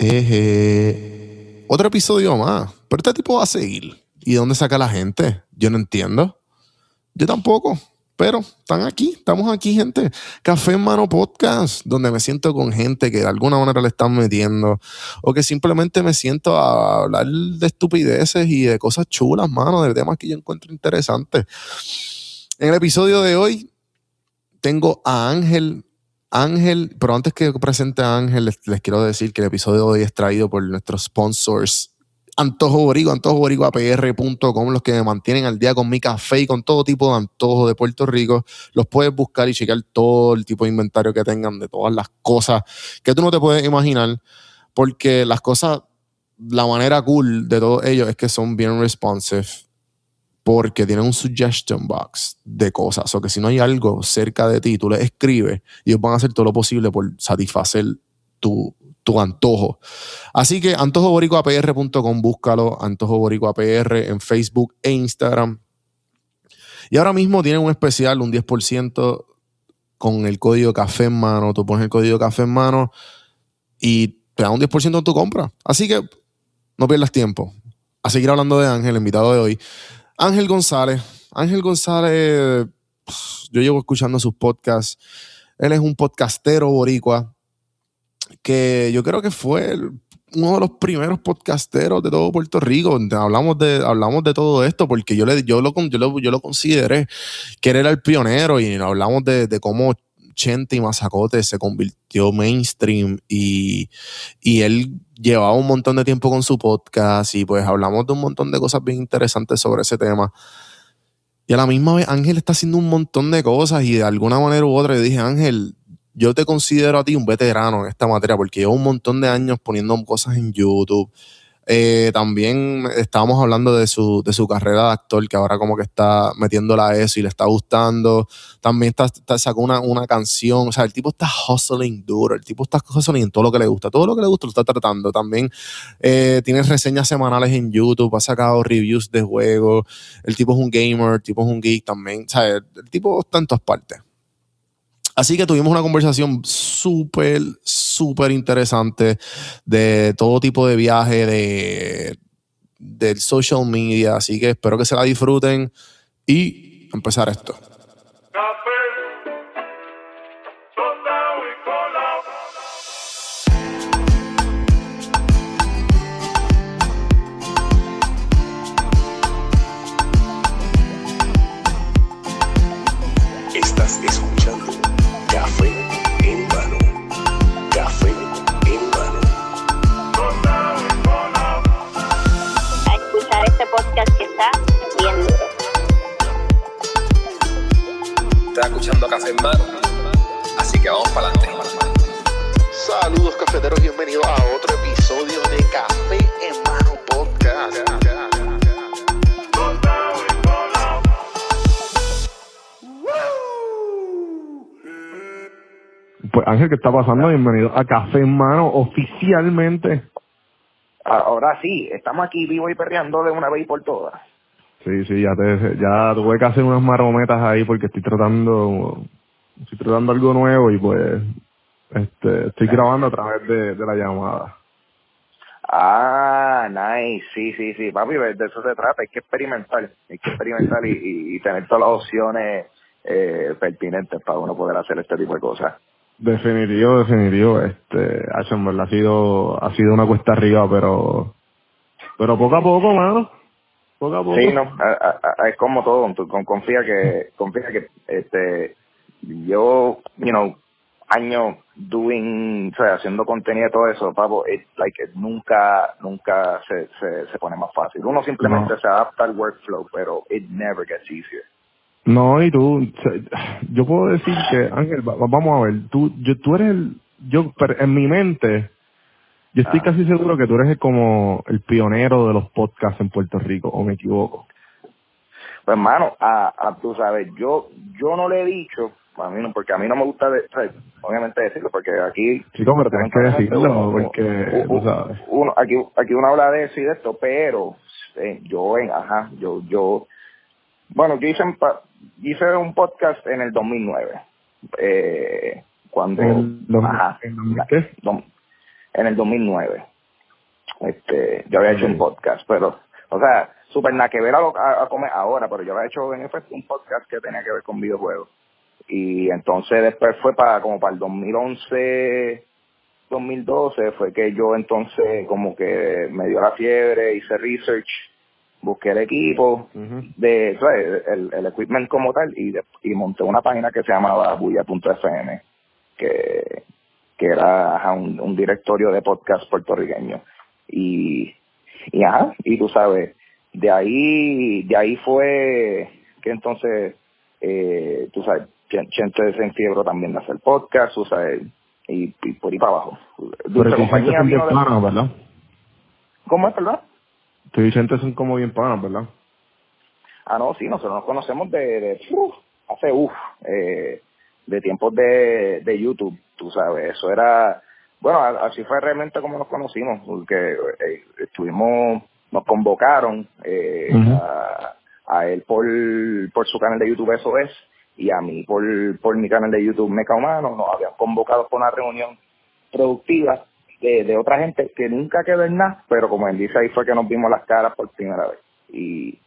Eh, otro episodio más. Pero este tipo va a seguir. ¿Y dónde saca la gente? Yo no entiendo. Yo tampoco. Pero están aquí, estamos aquí, gente. Café en Mano Podcast, donde me siento con gente que de alguna manera le están metiendo, o que simplemente me siento a hablar de estupideces y de cosas chulas, mano, de temas que yo encuentro interesantes. En el episodio de hoy tengo a Ángel. Ángel, pero antes que presente a Ángel, les, quiero decir que el episodio de hoy es traído por nuestros sponsors Antojo Boricua, antojoboricuapr.com, los que me mantienen al día con mi café y con todo tipo de antojo de Puerto Rico. Los puedes buscar y checar todo el tipo de inventario que tengan de todas las cosas que tú no te puedes imaginar, porque las cosas, la manera cool de todos ellos es que son bien responsive, porque tienen un suggestion box de cosas, o que si no hay algo cerca de ti, tú les escribes y ellos van a hacer todo lo posible por satisfacer tu tu antojo. Así que antojoboricuapr.com, búscalo, antojoboricuapr en Facebook e Instagram. Y ahora mismo tienen un especial, un 10% con el código café en mano. Tú pones el código café en mano y te da un 10% en tu compra. Así que no pierdas tiempo. A seguir hablando de Ángel, el invitado de hoy. Ángel González. Ángel González, yo llevo escuchando sus podcasts. Él es un podcastero boricua que yo creo que fue uno de los primeros podcasteros de todo Puerto Rico. Hablamos de, hablamos de todo esto porque yo, le, yo, lo, yo, lo, yo lo consideré que él era el pionero y hablamos de, de cómo Chente y Mazacote se convirtió mainstream y, y él llevaba un montón de tiempo con su podcast y pues hablamos de un montón de cosas bien interesantes sobre ese tema. Y a la misma vez Ángel está haciendo un montón de cosas y de alguna manera u otra le dije, Ángel, yo te considero a ti un veterano en esta materia porque llevo un montón de años poniendo cosas en YouTube. Eh, también estábamos hablando de su, de su carrera de actor, que ahora como que está metiéndola a eso y le está gustando. También está, sacó una, una, canción. O sea, el tipo está hustling duro. El tipo está hustling en todo lo que le gusta. Todo lo que le gusta lo está tratando. También eh, tiene reseñas semanales en YouTube. Ha sacado reviews de juegos. El tipo es un gamer. El tipo es un geek también. O sea, el, el tipo está en todas partes. Así que tuvimos una conversación súper, súper interesante de todo tipo de viaje, de, social media. Así que espero que se la disfruten y empezar esto. Estás escuchando Café en Mano. Así que vamos para adelante. Saludos cafeteros, bienvenidos a otro episodio de Café en Mano Podcast. Pues Ángel, ¿qué está pasando? Bienvenido a Café en Mano oficialmente. Ahora sí, estamos aquí vivo y perreando de una vez y por todas. Sí, sí, ya te, ya tuve que hacer unas marometas ahí porque estoy tratando, estoy tratando algo nuevo y pues, este, estoy grabando a través de, de la llamada. Ah, nice, sí, sí, sí, papi, de eso se trata, hay que experimentar, hay que experimentar y, y, y tener todas las opciones eh, pertinentes para uno poder hacer este tipo de cosas. Definitivo, definitivo, este, ha sido, ha sido una cuesta arriba, pero, pero poco a poco, mano, poco a poco. Sí, no, es como todo, con- confía que, confía que, este, yo, you know, años doing, o sea, haciendo contenido y todo eso, papo, it, like, it nunca, nunca se, se, se pone más fácil. Uno simplemente No. se adapta al workflow, pero it never gets easier. No, y tú, yo puedo decir que, Ángel, va- vamos a ver, tú, yo, tú eres el, yo, pero en mi mente, yo estoy Ah. casi seguro que tú eres el, como el pionero de los podcasts en Puerto Rico, o me equivoco. Pues hermano, a, a, tú sabes, yo yo no le he dicho, a mí no, porque a mí no me gusta, de, obviamente decirlo, porque aquí... Chico, pero tienes que decirlo, uno- porque, uno- tú sabes. uno- aquí, aquí uno habla de eso y de esto, pero eh, yo, en, ajá, yo, yo, bueno, yo hice, hice un podcast en el 2009, eh, cuando, ¿En dos- ajá, qué? En el 2009. Este, yo había hecho un podcast, pero, o sea, súper nada que ver a, lo- a, a comer ahora, pero yo había hecho en efecto un podcast que tenía que ver con videojuegos. Y entonces después fue para como para el 2011, 2012, fue que yo entonces como que me dio la fiebre, hice research, busqué el equipo, de ¿sabes? El, el equipment como tal y, de- y monté una página que se llamaba bulla.fm que, que era ajá, un, un directorio de podcast puertorriqueño y y ajá y tú sabes de ahí de ahí fue que entonces eh, tú sabes Chen- Chente se enfiebró también de hacer podcast tú sabes y, y por ahí para abajo Pero compañía son bien de- panas, ¿verdad? ¿cómo es verdad? Tú y Chente son como bien panas, ¿verdad? Ah, no, sí, nosotros nos conocemos de, de uf, hace uff, eh, de tiempos de, de YouTube, tú sabes, eso era, bueno, así fue realmente como nos conocimos, porque eh, estuvimos, nos convocaron eh, a él por, por su canal de YouTube, eso es, y a mí por, por mi canal de YouTube Meca Humano, nos habían convocado por una reunión productiva de, de otra gente que nunca quedó en nada, pero como él dice, ahí fue que nos vimos las caras por primera vez. Y,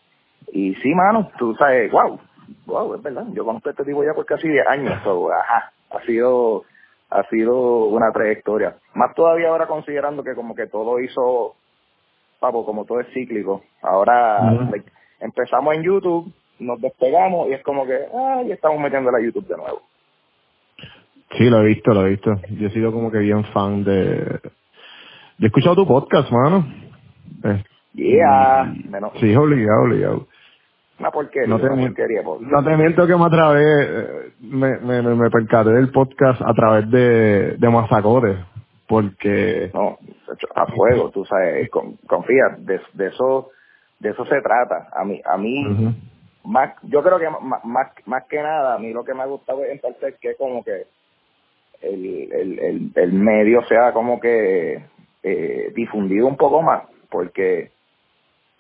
y sí, mano, tú sabes, wow, wow, es verdad, yo conozco a este tipo ya por casi 10 años, so, ajá, ha sido, ha sido una trayectoria. Más todavía ahora considerando que como que todo hizo, papo, como todo es cíclico. Ahora like, empezamos en YouTube, nos despegamos y es como que, ah, ya estamos metiendo a YouTube de nuevo. Sí, lo he visto, lo he visto. Yo he sido como que bien fan de... Yo he escuchado tu podcast, mano. Eh, Yeah, menos, sí, obligado, obligado. Una porquería, No te, una porquería. no te miento que me através, eh, me, me, me, me percaté del podcast a través de, de Mazacote, porque... No, a fuego, tú sabes, con- confía, de, de eso de eso se trata. A mí, a mí más, yo creo que más, más, más que nada, a mí lo que me ha gustado en parte es que como que el, el, el, el medio sea como que eh, difundido un poco más, porque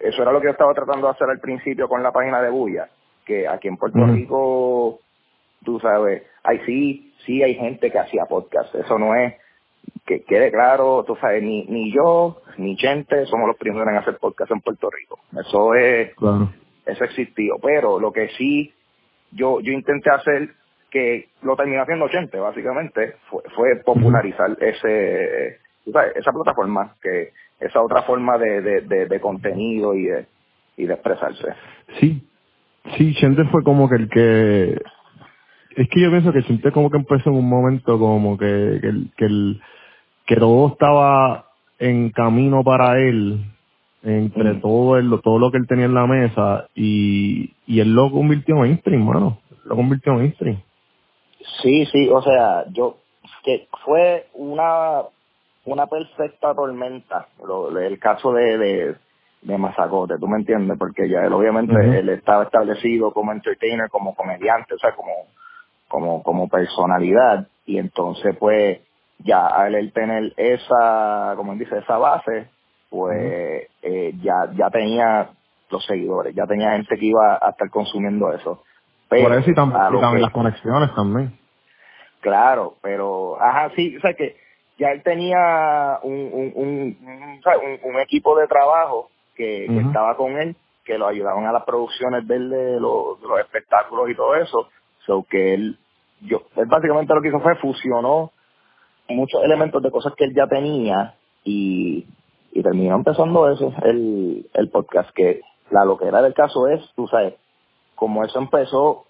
eso era lo que yo estaba tratando de hacer al principio con la página de Bulla, que aquí en Puerto. Rico, tú sabes, hay sí, sí hay gente que hacía podcast, eso no es, que quede claro, tú sabes, ni, ni yo, ni Chente somos los primeros en hacer podcast en Puerto Rico, eso es, Claro. eso existió, pero lo que sí yo yo intenté hacer que lo terminó haciendo Chente básicamente fue, fue popularizar ese tú sabes, esa plataforma que esa otra forma de, de, de, de contenido y de y de expresarse Sí, sí, Chente fue como que el que... Es que yo pienso que Chente como que empezó en un momento como que, que, el, que, el, que todo estaba en camino para él, entre Mm. todo el, todo lo que él tenía en la mesa, y, y él lo convirtió en mainstream, mano. Lo convirtió en mainstream. sí sí o sea yo que fue una una perfecta tormenta lo, el caso de, de de Mazacote, ¿tú me entiendes? Porque ya él obviamente él estaba establecido como entertainer, como comediante, o sea, como como como personalidad y entonces pues ya al él tener esa como él dice esa base pues eh, ya ya tenía los seguidores ya tenía gente que iba a estar consumiendo eso pero Por eso y, tam- también que- las conexiones también. Claro, pero, ajá, sí, o sea que ya él tenía un, un, un, equipo de trabajo que, estaba con él, que lo ayudaban a las producciones de, él de los, de los espectáculos y todo eso. So que él, yo, él básicamente lo que hizo fue fusionó muchos elementos de cosas que él ya tenía y, y terminó empezando eso, el, el podcast, que la loquera del caso es, tú sabes, como eso empezó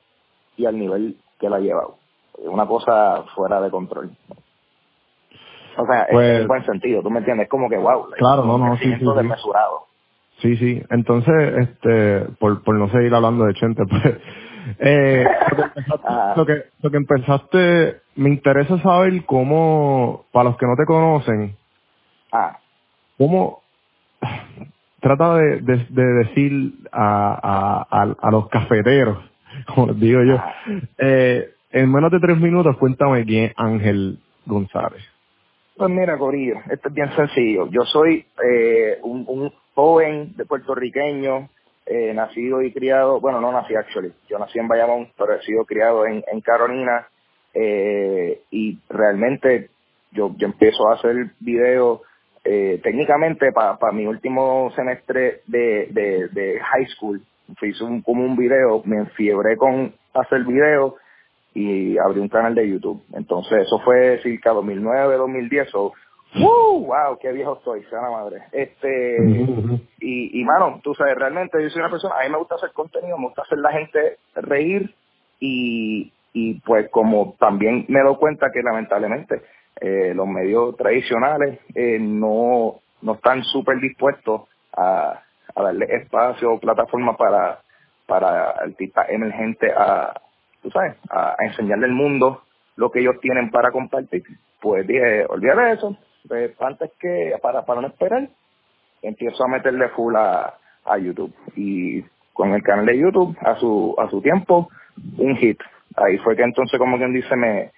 y al nivel que lo ha llevado. Una cosa fuera de control. O sea, en- Pues- en buen sentido, tú me entiendes, como que wow, Claro, no, no, sí, sí, desmesurado. Sí, sí. Entonces, este, por, por no seguir hablando de Chente, pues, eh, lo, que lo, que, lo que empezaste, me interesa saber cómo, para los que no te conocen, Ah, cómo trata de, de, de decir a, a, a, a los cafeteros, como les digo yo, eh, en menos de tres minutos cuéntame quién es Ángel González. Pues mira, Corillo, esto es bien sencillo. Yo soy eh, un, joven de puertorriqueño, eh, nacido y criado, bueno, no nací actually, yo nací en Bayamón, pero he sido criado en, Carolina eh, y realmente yo, empiezo a hacer videos eh, técnicamente para mi último semestre de, de, de high school, hice un, como un video, me enfiebré con hacer videos y abrí un canal de YouTube. Entonces, eso fue cerca 2009, 2010. So, ¡Woo! ¡Wow! ¡Qué viejo estoy! Sea la madre. Este, y, y, mano, tú sabes, realmente yo soy una persona, a mí me gusta hacer contenido, me gusta hacer la gente reír y, y pues como también me doy cuenta que lamentablemente eh, los medios tradicionales eh, no, no están súper dispuestos a, a darle espacio o plataforma para, para artistas emergentes a, tú sabes, a, enseñarle al mundo lo que ellos tienen para compartir. Pues dije, olvídate eso, pues, antes que, para, para no esperar, empiezo a meterle full a, a YouTube. Y con el canal de YouTube, a su, a su tiempo, un hit. Ahí fue que entonces, como quien dice, me,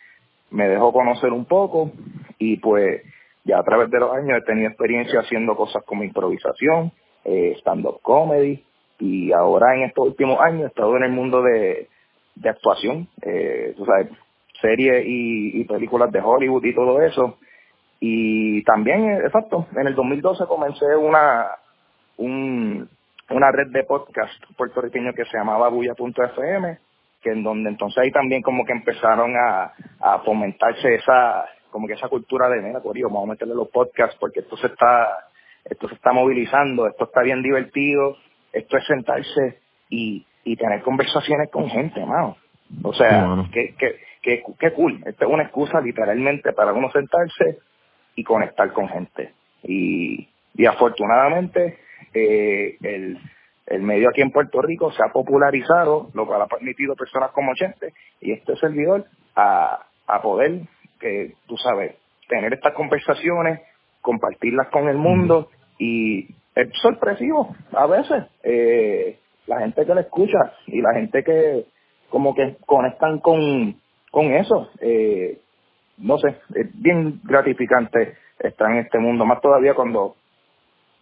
me dejó conocer un poco y pues ya a través de los años he tenido experiencia haciendo cosas como improvisación, eh, stand-up comedy y ahora en estos últimos años he estado en el mundo de, de actuación, eh, tú sabes, series y, y películas de Hollywood y todo eso. Y también, eh, exacto, en el 2012 comencé una, un, una red de podcast puertorriqueño que se llamaba bulla.fm que en donde entonces ahí también como que empezaron a, a fomentarse esa como que esa cultura de mira corio vamos a meterle los podcasts porque esto se está esto se está movilizando esto está bien divertido esto es sentarse y, y tener conversaciones con gente mano. O sea que, que, que, que cool. Esto es una excusa literalmente para uno sentarse y conectar con gente. Y, y afortunadamente eh, el el medio aquí en Puerto Rico se ha popularizado, lo cual ha permitido personas como Chente y este servidor a, a poder, que tú sabes, tener estas conversaciones, compartirlas con el mundo y es sorpresivo a veces eh, la gente que lo escucha y la gente que como que conectan con, con eso. Eh, no sé, es bien gratificante estar en este mundo, más todavía cuando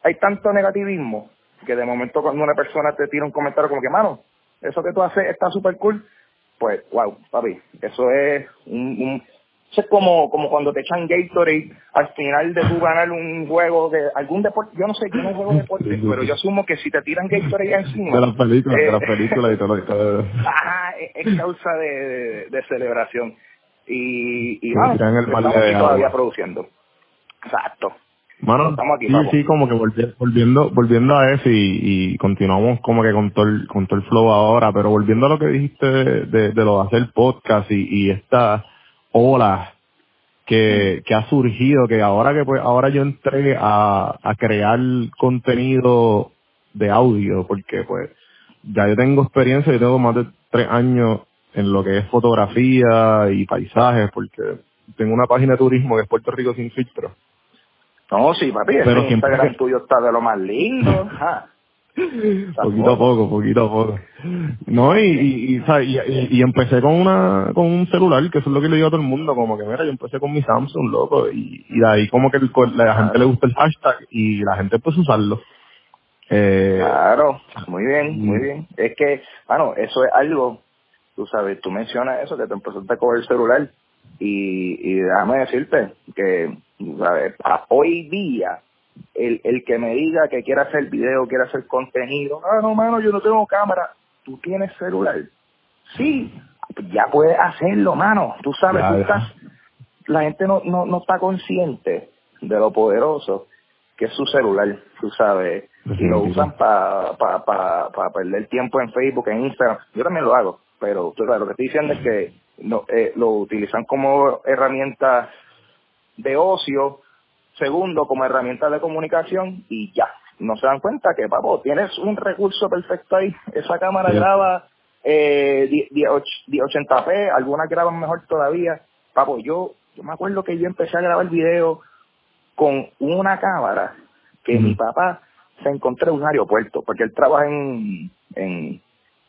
hay tanto negativismo que de momento cuando una persona te tira un comentario como que, mano, eso que tú haces está súper cool, pues, wow, papi, eso es un, un es como, como cuando te echan Gatorade al final de tú ganar un juego de algún deporte, yo no sé, yo no juego deporte, pero yo asumo que si te tiran Gatorade encima... De las películas, de las eh, películas y todo. Todo. Ajá, es, es causa de, de, de celebración. Y, y vamos, tiran el estamos balde de aquí todavía produciendo. Exacto. Estamos aquí, sí, papo. sí, como que volvi- volviendo, volviendo a eso y, y continuamos como que con todo, el, con todo el flow ahora, pero volviendo a lo que dijiste de, de, de lo de hacer podcast y, y esta ola que, que ha surgido, que ahora que pues ahora yo entré a, a crear contenido de audio, porque pues ya yo tengo experiencia, yo tengo más de tres años en lo que es fotografía y paisajes, porque tengo una página de turismo que es Puerto Rico sin filtro. No, sí, papi, Pero Instagram que- tuyo está de lo más lindo. Ajá. Poquito a poco, poquito a poco. No, y, y, y, ¿sabes? y, y- y empecé con una con un celular, que eso es lo que le digo a todo el mundo, como que mira, yo empecé con mi Samsung, loco, y, y de ahí como que el- la gente le gusta el hashtag y la gente empezó a usarlo. Eh, Claro, muy bien, muy Mm. bien. Es que, bueno, eso es algo, tú sabes, tú mencionas eso, que te empezaste a coger el celular y, y déjame decirte que, ¿sabes? A- hoy día, el, el que me diga que quiere hacer video, quiere hacer contenido, ah, no, mano, yo no tengo cámara, tú tienes celular. Sí, ya puedes hacerlo, mano, tú sabes, tú estás, la gente no, no, no está consciente de lo poderoso que es su celular, tú sabes, y lo usan para pa, pa, pa perder tiempo en Facebook, en Instagram. Yo también lo hago, pero tú sabes, lo que estoy diciendo es que no, eh, lo utilizan como herramienta de ocio, segundo como herramienta de comunicación y ya. No se dan cuenta que, papo, tienes un recurso perfecto ahí. Esa cámara Sí. graba eh, 10 10 1080p, algunas graban mejor todavía. Papo, yo, yo me acuerdo que yo empecé a grabar video con una cámara que mi papá se encontró en un aeropuerto, porque él trabaja en, en,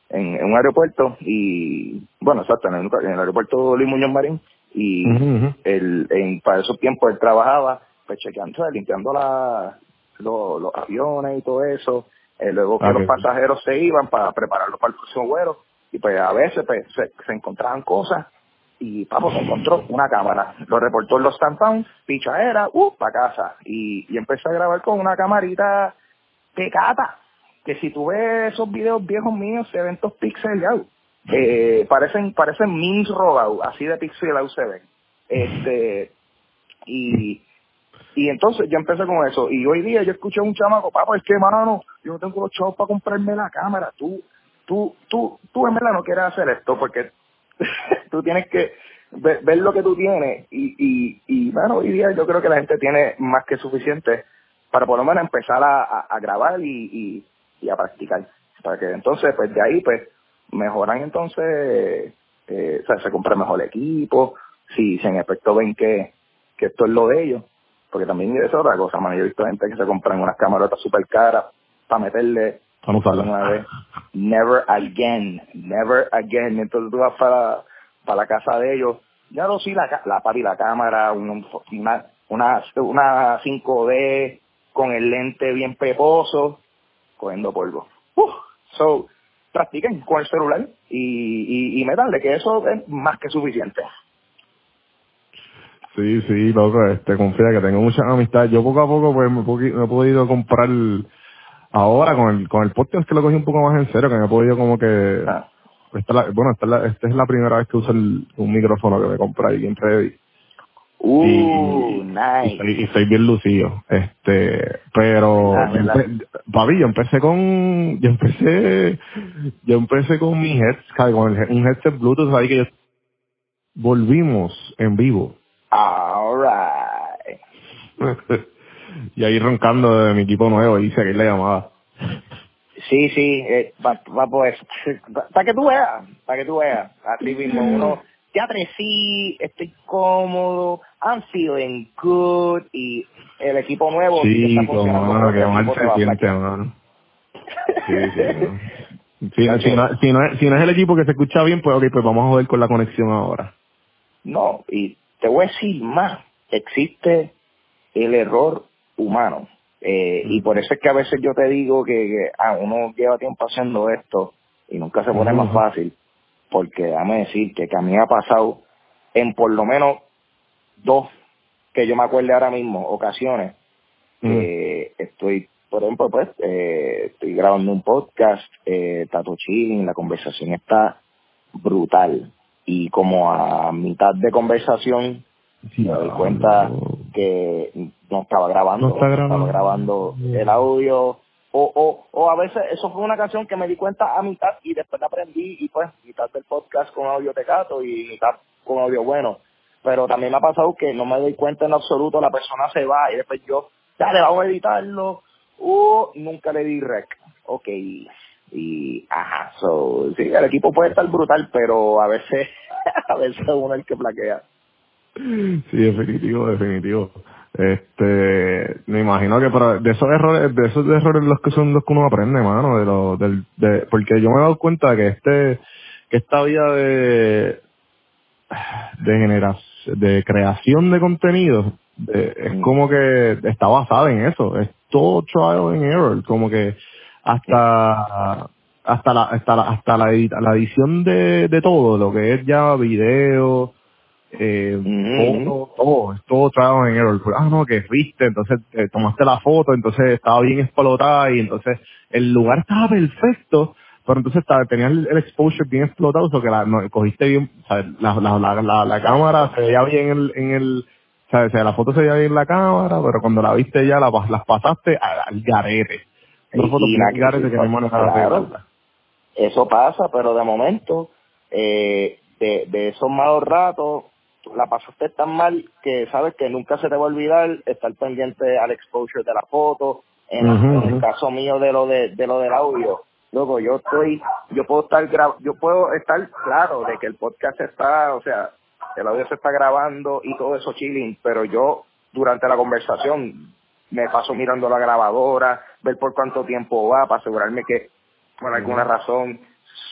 en, en un aeropuerto y, bueno, exacto, en el, en el aeropuerto Luis Muñoz Marín y ujú. él, en, para esos tiempos él trabajaba pues chequeando, limpiando la, lo- los aviones y todo eso, eh, luego que Ah, los pasajeros se iban para prepararlos para el próximo vuelo y pues a veces pues, se, se encontraban cosas y papo se encontró una cámara. Lo reportó en los tampons, pichadera, uh, para casa. Y, y empecé a grabar con una camarita pecata. Que si tú ves esos videos viejos míos, se ven estos pixelados. Eh, parecen, parecen memes robados, así de pixelados se ven. Este, y, y entonces yo empecé con eso. Y hoy día yo escuché a un chamaco, papá, es que mano, yo no tengo los chavos para comprarme la cámara. Tú, tú, tú, tú en verdad no quieres hacer esto porque tú tienes que ver, ver lo que tú tienes. Y, y, y bueno, hoy día yo creo que la gente tiene más que suficiente para por lo menos empezar a, a, grabar y, y, y a practicar. Para que entonces, pues de ahí, pues mejoran entonces, eh, o sea, se compra mejor equipo, si, si en efecto ven que, que esto es lo de ellos, porque también es otra cosa, man, yo he visto gente que se compran unas camarotas super caras para meterle Vamos a hablar. una vez, never again, never again, entonces tú vas para, para la casa de ellos, ya no sí la, la papi, la cámara, un- una, una, una 5D con el lente bien peposo, cogiendo polvo. Uf, so, practiquen con el celular y, y, y métanle que eso es más que suficiente. Sí, sí, loco, este, confía que tengo muchas amistades. Yo poco a poco pues me, he poqui- me he podido comprar ahora con el, con el podcast que lo cogí un poco más en serio, que me he podido como que, Ah, esta es la- bueno, esta es, la, esta es la primera vez que uso el, un micrófono que me compré ahí en Ready. Uh, y, y, nice. estoy, y estoy bien lucido, este, pero, Ah, yo ¿verdad? empe- papi, yo empecé con, yo empecé, yo empecé con mi headset, con el, un headset Bluetooth ahí que yo, volvimos en vivo. All right. y ahí roncando de mi equipo nuevo y seguir la llamada. Sí, sí, eh, va, va pues, para que tú veas, para que tú veas, así mismo uno, ya crecí, estoy cómodo, I'm feeling good y el equipo nuevo Sí, está funcionando, mano, que mal se siente, mano. Sí, sí, no. Si, no- si, no, si, no es, si no es el equipo que se escucha bien, pues ok, pues vamos a joder con la conexión ahora. No, y te voy a decir más, existe el error humano. Eh, Y por eso es que a veces yo te digo que, que, ah, uno lleva tiempo haciendo esto y nunca se pone más fácil, porque déjame decirte que a mí me ha pasado en por lo menos dos, que yo me acuerde ahora mismo, ocasiones, que estoy, por ejemplo, pues, eh, estoy grabando un podcast, eh, Tato Chilling, la conversación está brutal. Y como a mitad de conversación me doy cuenta que no estaba grabando, No está grabando. estaba grabando el audio. O, o, o a veces eso fue una canción que me di cuenta a mitad y después la aprendí y pues mitad del podcast con audio tecato y mitad con audio bueno. Pero también me ha pasado que no me doy cuenta en absoluto, la persona se va y después yo, dale, vamos a editarlo. Uh, nunca le di rec. Ok. Y, ajá, so, sí, el equipo puede estar brutal, pero a veces, a veces uno es el que plaquea. Sí, definitivo, definitivo. Este, me imagino que para, de esos errores, de esos errores los que son los que uno aprende, mano, de lo, del, de, porque yo me he dado cuenta que este, que esta vida de, de generación, de creación de contenido, de- es Mm. como que está basada en eso, es todo trial and error, como que hasta, hasta la, hasta la, hasta la, edita- la edición de, de todo, lo que es ya video, eh, Ujú. todo, todo, es todo trial and error. Ah, no, que viste, entonces eh, tomaste la foto, entonces estaba bien explotada y entonces el lugar estaba perfecto, pero entonces estaba, tenías el, el exposure bien explotado, o sea, que la, no, cogiste bien, sea, la, la, la, la, cámara se veía bien en el, en el sea, la foto se veía bien en la cámara, pero cuando la viste ya la, las pasaste al, al garete. Y la que claro. Eso pasa, pero de momento, eh, de, de esos malos ratos, la pasaste tan mal que sabes que nunca se te va a olvidar estar pendiente al exposure de la foto. En, el caso mío de lo de, de lo del audio, luego yo estoy, yo puedo estar gra- yo puedo estar claro de que el podcast está, o sea, el audio se está grabando y todo eso chilling, pero yo durante la conversación me paso mirando la grabadora, ver por cuánto tiempo va para asegurarme que por alguna razón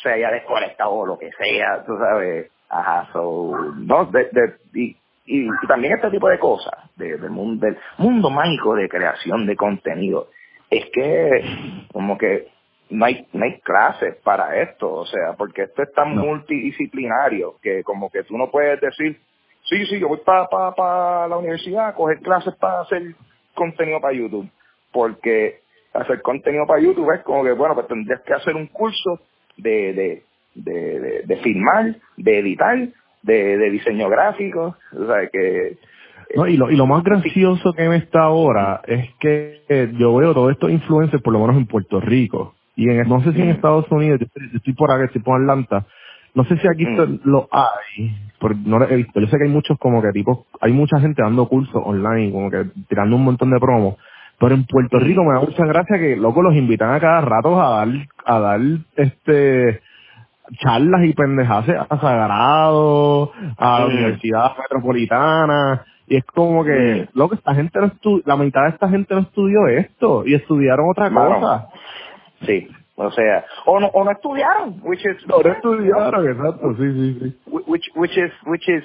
se haya desconectado o lo que sea, tú sabes. Ajá, so, no, de, de, y, y, y también este tipo de cosas, de, del, mundo, del mundo mágico de creación de contenido, es que como que no hay, no hay clases para esto, o sea, porque esto es tan No. multidisciplinario que como que tú no puedes decir, sí, sí, yo voy para pa, pa la universidad a coger clases para hacer contenido para YouTube, porque hacer contenido para YouTube es como que, bueno, pues tendrías que hacer un curso de, de, de, de, de filmar, de editar, de, de diseño gráfico, o sea, que... No, y, lo, y lo más gracioso que me está ahora es que eh, yo veo todos estos influencers, por lo menos en Puerto Rico, y en, no sé si en. Estados Unidos, yo estoy, yo estoy por acá, estoy por Atlanta, no sé si aquí Mm. lo hay, pero no lo he visto. Yo sé que hay muchos como que tipos, hay mucha gente dando cursos online, como que tirando un montón de promos, pero en Puerto Mm. Rico me da mucha gracia que, loco, los invitan a cada rato a dar, a dar, este, charlas y pendejadas a Sagrado, a la Mm. Universidad Metropolitana, y es como que, Mm. loco, esta gente no estu la mitad de esta gente no estudió esto, y estudiaron otra Mano, cosa. Sí, o sea, o no, o no estudiaron, which is No, no estudiaron, exacto, sí, sí, sí. which which is which is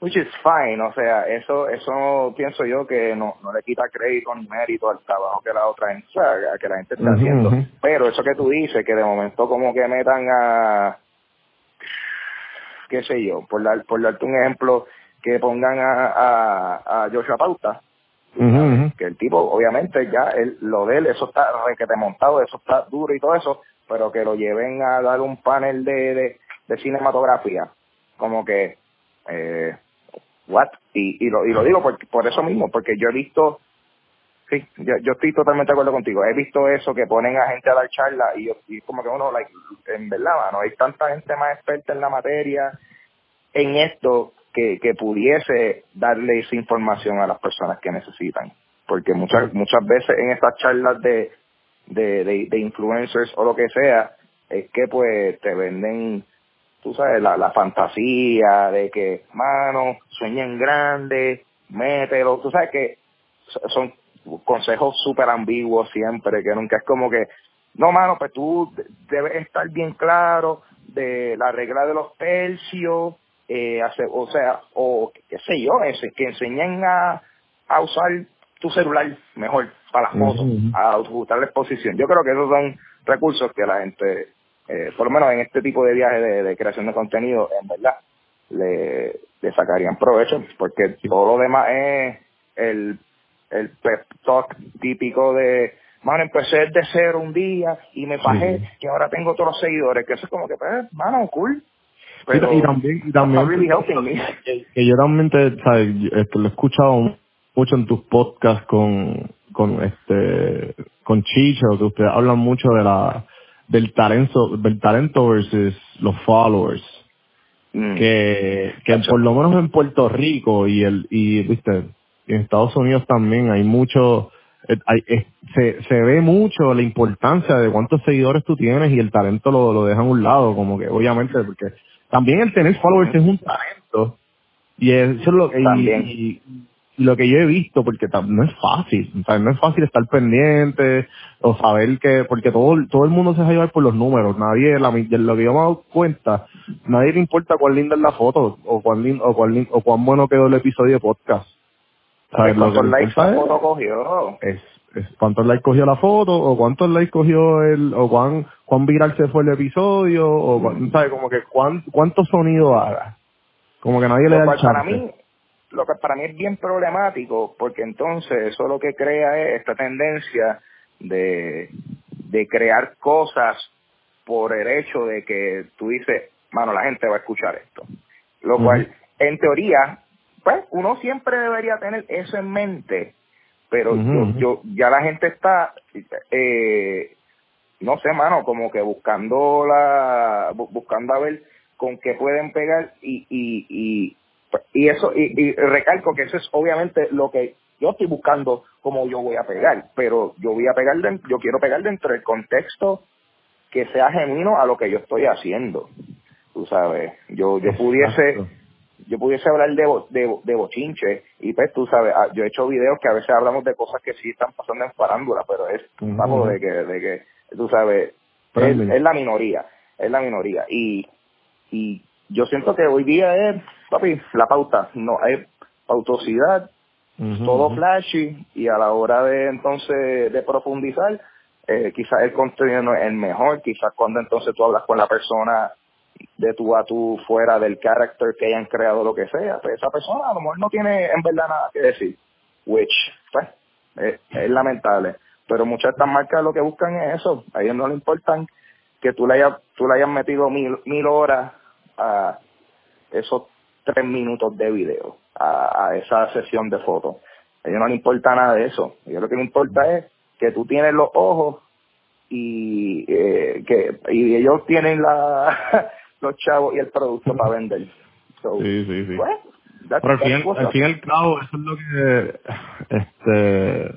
which is fine, o sea, eso eso pienso yo que no, no le quita crédito ni mérito al trabajo que la otra gente, que la gente está haciendo. Pero eso que tú dices, que de momento como que metan a, qué sé yo, por, dar, por darte un ejemplo, que pongan a, a, a Joshua Pauta, Que el tipo, obviamente, ya él, lo de él, eso está requete montado, eso está duro y todo eso, pero que lo lleven a dar un panel de, de, de cinematografía, como que, eh, what? Y, y, lo, y lo digo por, por eso mismo, porque yo he visto, sí, yo, yo estoy totalmente de acuerdo contigo, he visto eso, que ponen a gente a dar charla y, yo, y como que uno, like, en verdad, no hay tanta gente más experta en la materia, en esto que, que pudiese darle esa información a las personas que necesitan. Porque muchas muchas veces en estas charlas de, de, de, de influencers o lo que sea, es que pues te venden, tú sabes, la, la fantasía de que, mano, sueñen grande, mételo, tú sabes que so- son consejos súper ambiguos siempre, que nunca es como que, no, mano, pues tú de- debes estar bien claro de la regla de los tercios, eh, hacer, o sea, o qué sé yo, ese, que enseñen a, a usar tu celular mejor para las fotos, a ajustar la exposición. Yo creo que esos son recursos que la gente, eh, por lo menos en este tipo de viajes de, de creación de contenido, en verdad, le, le sacarían provecho, porque todo lo demás es el, el pep talk típico de, mano, empecé de cero un día y me bajé, Sí. que ahora tengo todos los seguidores, que eso es como que, pues, mano, cool. Y, y también, y también really que yo también te, sabes, este, lo he escuchado mucho en tus podcasts con, con este, con Chicho, que ustedes hablan mucho de la, del talento, del talento versus los followers. Mm. Que, que por lo menos en Puerto Rico y el, y viste, en Estados Unidos también hay mucho, eh, hay, se, se ve mucho la importancia de cuántos seguidores tú tienes y el talento lo, lo dejan a un lado, como que obviamente, porque también el tener followers es un talento y eso es lo que, También. y- y lo que yo he visto, porque no es fácil, o sea, no es fácil estar pendiente o saber que, porque todo, todo el mundo se va a llevar por los números, nadie, la, de lo que yo me he dado cuenta, nadie le importa cuán linda es la foto o cuán, lin- o cuán, o cuán bueno quedó el episodio de podcast. ¿Sabes? Lo que ¿Cuántos le likes importa la es- foto cogió? Es cuántos likes cogió la foto o cuántos likes cogió el o cuán cuán viral se fue el episodio o cuán- sabes como que cuán, cuánto sonido haga. Como que nadie le Lo da el cual para chance. mí, lo que para mí es bien problemático, porque entonces eso lo que crea es esta tendencia de, de crear cosas por el hecho de que tú dices, mano, la gente va a escuchar esto. Lo cual, en teoría, pues uno siempre debería tener eso en mente, pero yo, yo, ya la gente está, eh, no sé, mano, como que buscando la, bu- buscando a ver con qué pueden pegar y, y, y, y eso, y, y recalco que eso es obviamente lo que yo estoy buscando cómo yo voy a pegar, pero yo voy a pegar, den- yo quiero pegar dentro del contexto que sea genuino a lo que yo estoy haciendo. Tú sabes, yo, yo pudiese, Exacto. Yo pudiese hablar de, bo- de, de bochinche y pues tú sabes, ah, yo he hecho videos que a veces hablamos de cosas que sí están pasando en farándula, pero es, vamos, de que, de que, tú sabes, es, es la minoría, es la minoría. Y, y yo siento que hoy día es, papi, la pauta, no, hay pautosidad, todo flashy y a la hora de entonces de profundizar eh, quizás el contenido no es el mejor, quizás cuando entonces tú hablas con la persona de tú a tú fuera del carácter que hayan creado lo que sea, pues esa persona a lo mejor no tiene en verdad nada que decir, which pues es, lamentable, pero muchas de estas marcas lo que buscan es eso, a ellos no le importan que tú le hayas, tú le hayas metido mil, mil horas a esos tres minutos de video, a, esa sesión de fotos. A ellos no les importa nada de eso. A ellos lo que les importa es que tú tienes los ojos y eh, que y ellos tienen la los chavos y el producto para vender. So, Sí, sí, sí. pues, Pero al fin, al fin y al cabo, eso es lo que, este,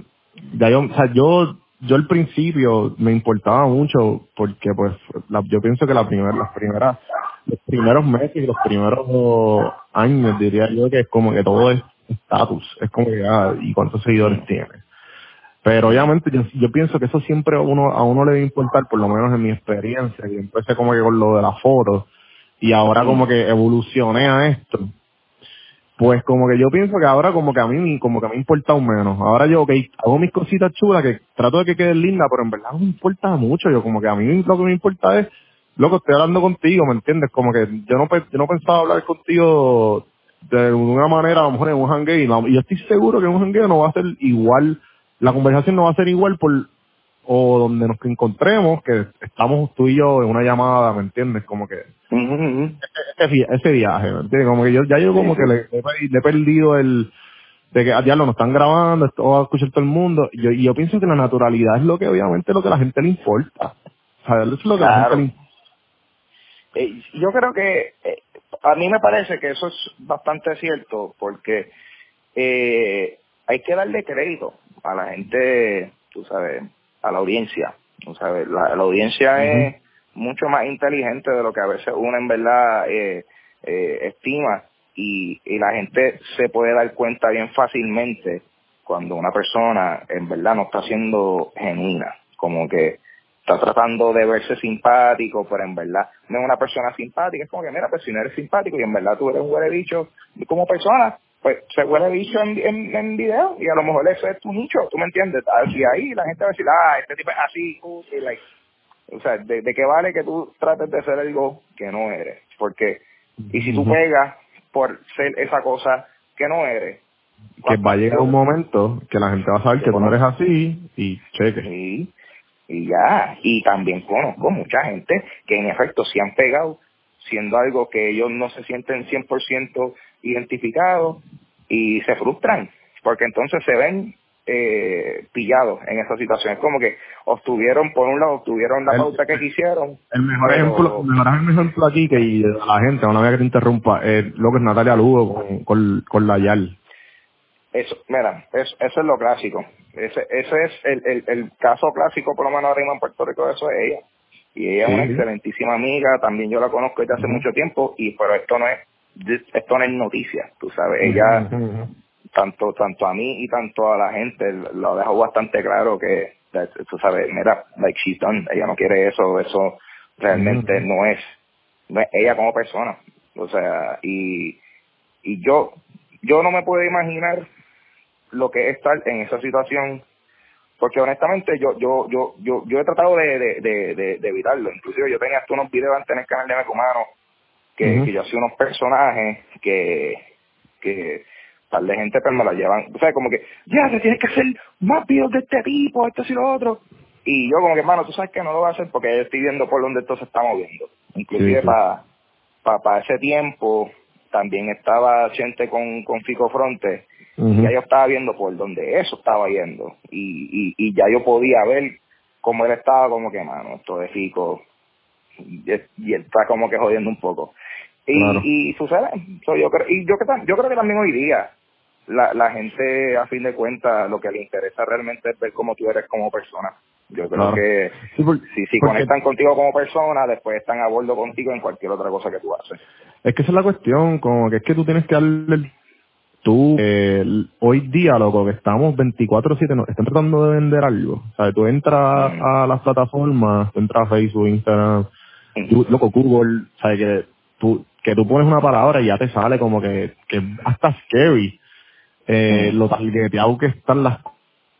ya yo, o sea, yo, yo al principio me importaba mucho porque pues, la- yo pienso que la primera, las primeras, los primeros meses y los primeros años diría yo que es como que todo es estatus, es como que, ah, y cuántos seguidores tiene. Pero obviamente yo, yo pienso que eso siempre a uno, a uno le debe importar, por lo menos en mi experiencia, y empecé como que con lo de la foto, y ahora como que evolucioné a esto pues como que yo pienso que ahora como que a mí como que me importa un menos. Ahora yo, ok, hago mis cositas chulas que trato de que queden lindas, pero en verdad no me importa mucho. Yo como que a mí lo que me importa es, loco, estoy hablando contigo, ¿me entiendes? Como que yo no, yo no pensaba hablar contigo de una manera, a lo mejor en un hangueo, y, yo estoy seguro que en un hangueo no va a ser igual, la conversación no va a ser igual por, o donde nos encontremos, que estamos tú y yo en una llamada, ¿me entiendes? Como que ujú. ese, vi- ese viaje, ¿me entiendes? Como que yo, ya yo como que le, le he perdido el, de que, ah, diablo, nos están grabando, esto va a escuchar todo el mundo, y yo, y yo pienso que la naturalidad es lo que obviamente lo que a la gente le importa. O sea, eso es lo que a la gente le importa. Eh, yo creo que eh, a mí me parece que eso es bastante cierto porque eh, hay que darle crédito a la gente, tú sabes, a la audiencia. Tú sabes, la, la audiencia es mucho más inteligente de lo que a veces uno en verdad eh, eh, estima. Y, y la gente se puede dar cuenta bien fácilmente cuando una persona en verdad no está siendo genuina, como que está tratando de verse simpático, pero en verdad no es una persona simpática, es como que mira, pues si no eres simpático y en verdad tú eres un huele bicho como persona, pues se huele bicho en, en, en video y a lo mejor ese es tu nicho, tú me entiendes, y ahí la gente va a decir, ah, este tipo es así, cool", y like, o sea, de, de qué vale que tú trates de ser algo que no eres, porque, y si tú pegas por ser esa cosa que no eres, Que va a llegar un momento que la gente va a saber que tú no eres así y cheque. Sí, y ya. Y también conozco mucha gente que en efecto se han pegado siendo algo que ellos no se sienten 100% identificados y se frustran porque entonces se ven eh, pillados en esa situación. Es como que obtuvieron, por un lado, obtuvieron la pauta que quisieron. El mejor pero- ejemplo, el mejor ejemplo aquí que y a la gente, una vez que te interrumpa, es lo que es Natalia Lugo con, con, con la Yal. Eso, mira, es- eso es lo clásico. Ese, ese es el, el, el caso clásico, por lo menos mismo en Puerto Rico, eso es ella. Y ella es una excelentísima amiga, también yo la conozco desde hace mucho tiempo, y pero esto no es esto no es noticia, tú sabes. Ella, tanto tanto a mí y tanto a la gente, lo dejó bastante claro que, tú sabes, mira, like she's done, ella no quiere eso, eso realmente no es, no es ella como persona. O sea, y, y yo, yo no me puedo imaginar lo que es estar en esa situación porque honestamente yo yo yo yo yo he tratado de, de- de evitarlo inclusive yo tenía hasta unos videos antes en el canal de Mecumano que, Ujú. que yo hacía unos personajes que que tal de gente pues me la llevan o sea como que ya te tienes que hacer más videos de este tipo esto y lo otro y yo como que hermano tú sabes que no lo voy a hacer porque yo estoy viendo por donde esto se está moviendo inclusive Sí, sí. para ese tiempo también estaba gente con con Fico Fronte Ujú. ya yo estaba viendo por donde eso estaba yendo y, y, y ya yo podía ver cómo él estaba como que mano esto de Fico y, y él está como que jodiendo un poco y, Claro. y sucede So, yo creo y yo yo creo que también hoy día la, la gente a fin de cuentas lo que le interesa realmente es ver cómo tú eres como persona yo creo Claro. que Sí, por- si, si porque- conectan contigo como persona después están a bordo contigo en cualquier otra cosa que tú haces Es que esa es la cuestión, como que es que tú tienes que darle tú eh, hoy día loco que estamos 24/7 nos están tratando de vender algo, o sea, tú entras Mm. a las plataformas, tú entras a Facebook, Instagram, tú- loco Google, sabes que tú que tú pones una palabra y ya te sale como que que hasta scary eh, Mm. lo targeteado que están las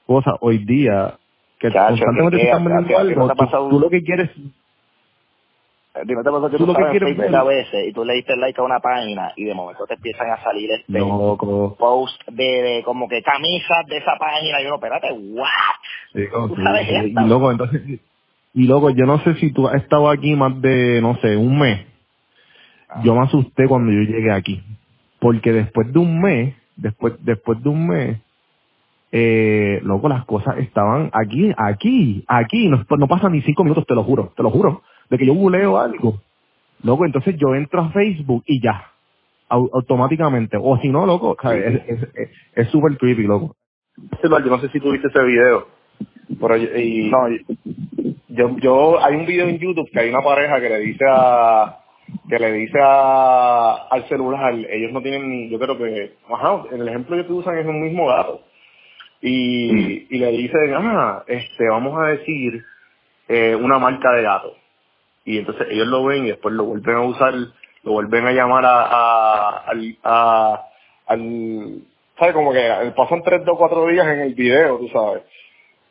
cosas hoy día que Chacho, constantemente ¿qué- te están vendiendo no algo, tú, lo que quieres Dime te pasa que Tú tú, lo que quieres ver- a veces y tú le diste like a una página y de momento te empiezan a salir este loco. post de, de como que camisas de esa página y uno, espérate, what? Sí, Tú sí, sabes sí. Y loco, entonces, y loco, yo no sé si tú has estado aquí más de, no sé, un mes. Yo me asusté cuando yo llegué aquí. Porque después de un mes, después, después de un mes, eh, loco, las cosas estaban aquí, aquí, aquí, no, no pasan ni cinco minutos, te lo juro, te lo juro, de que yo buleo algo. Loco, entonces yo entro a Facebook y ya, au- automáticamente. O si no, loco, ¿sabes? es es- es- es súper creepy, loco. Yo no sé si tú viste ese video, pero yo- y, no, yo, yo, hay un video en YouTube que hay una pareja que le dice a, que le dice a, al celular, ellos no tienen ni, yo creo que, ajá, en el ejemplo que tú usan es un mismo gato. Y, y le dicen, ah, este, vamos a decir, eh, una marca de gato. Y entonces ellos lo ven y después lo vuelven a usar, lo vuelven a llamar a, a, al, a, al, ¿sabes? Como que pasan tres o cuatro días en el video, tú sabes.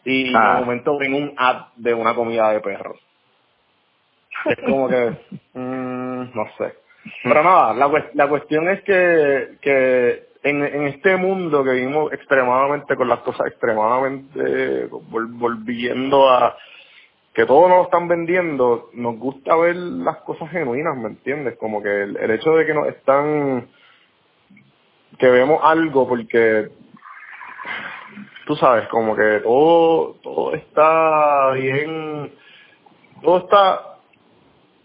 Y Ah. de momento ven un ad de una comida de perros. Es como que, mm, no sé. Pero nada, la, la cuestión es que, que en, en este mundo que vivimos extremadamente con las cosas extremadamente vol- volviendo a que todo nos lo están vendiendo, nos gusta ver las cosas genuinas, ¿me entiendes? Como que el, el hecho de que nos están, que vemos algo porque, tú sabes, como que todo, todo está bien, todo está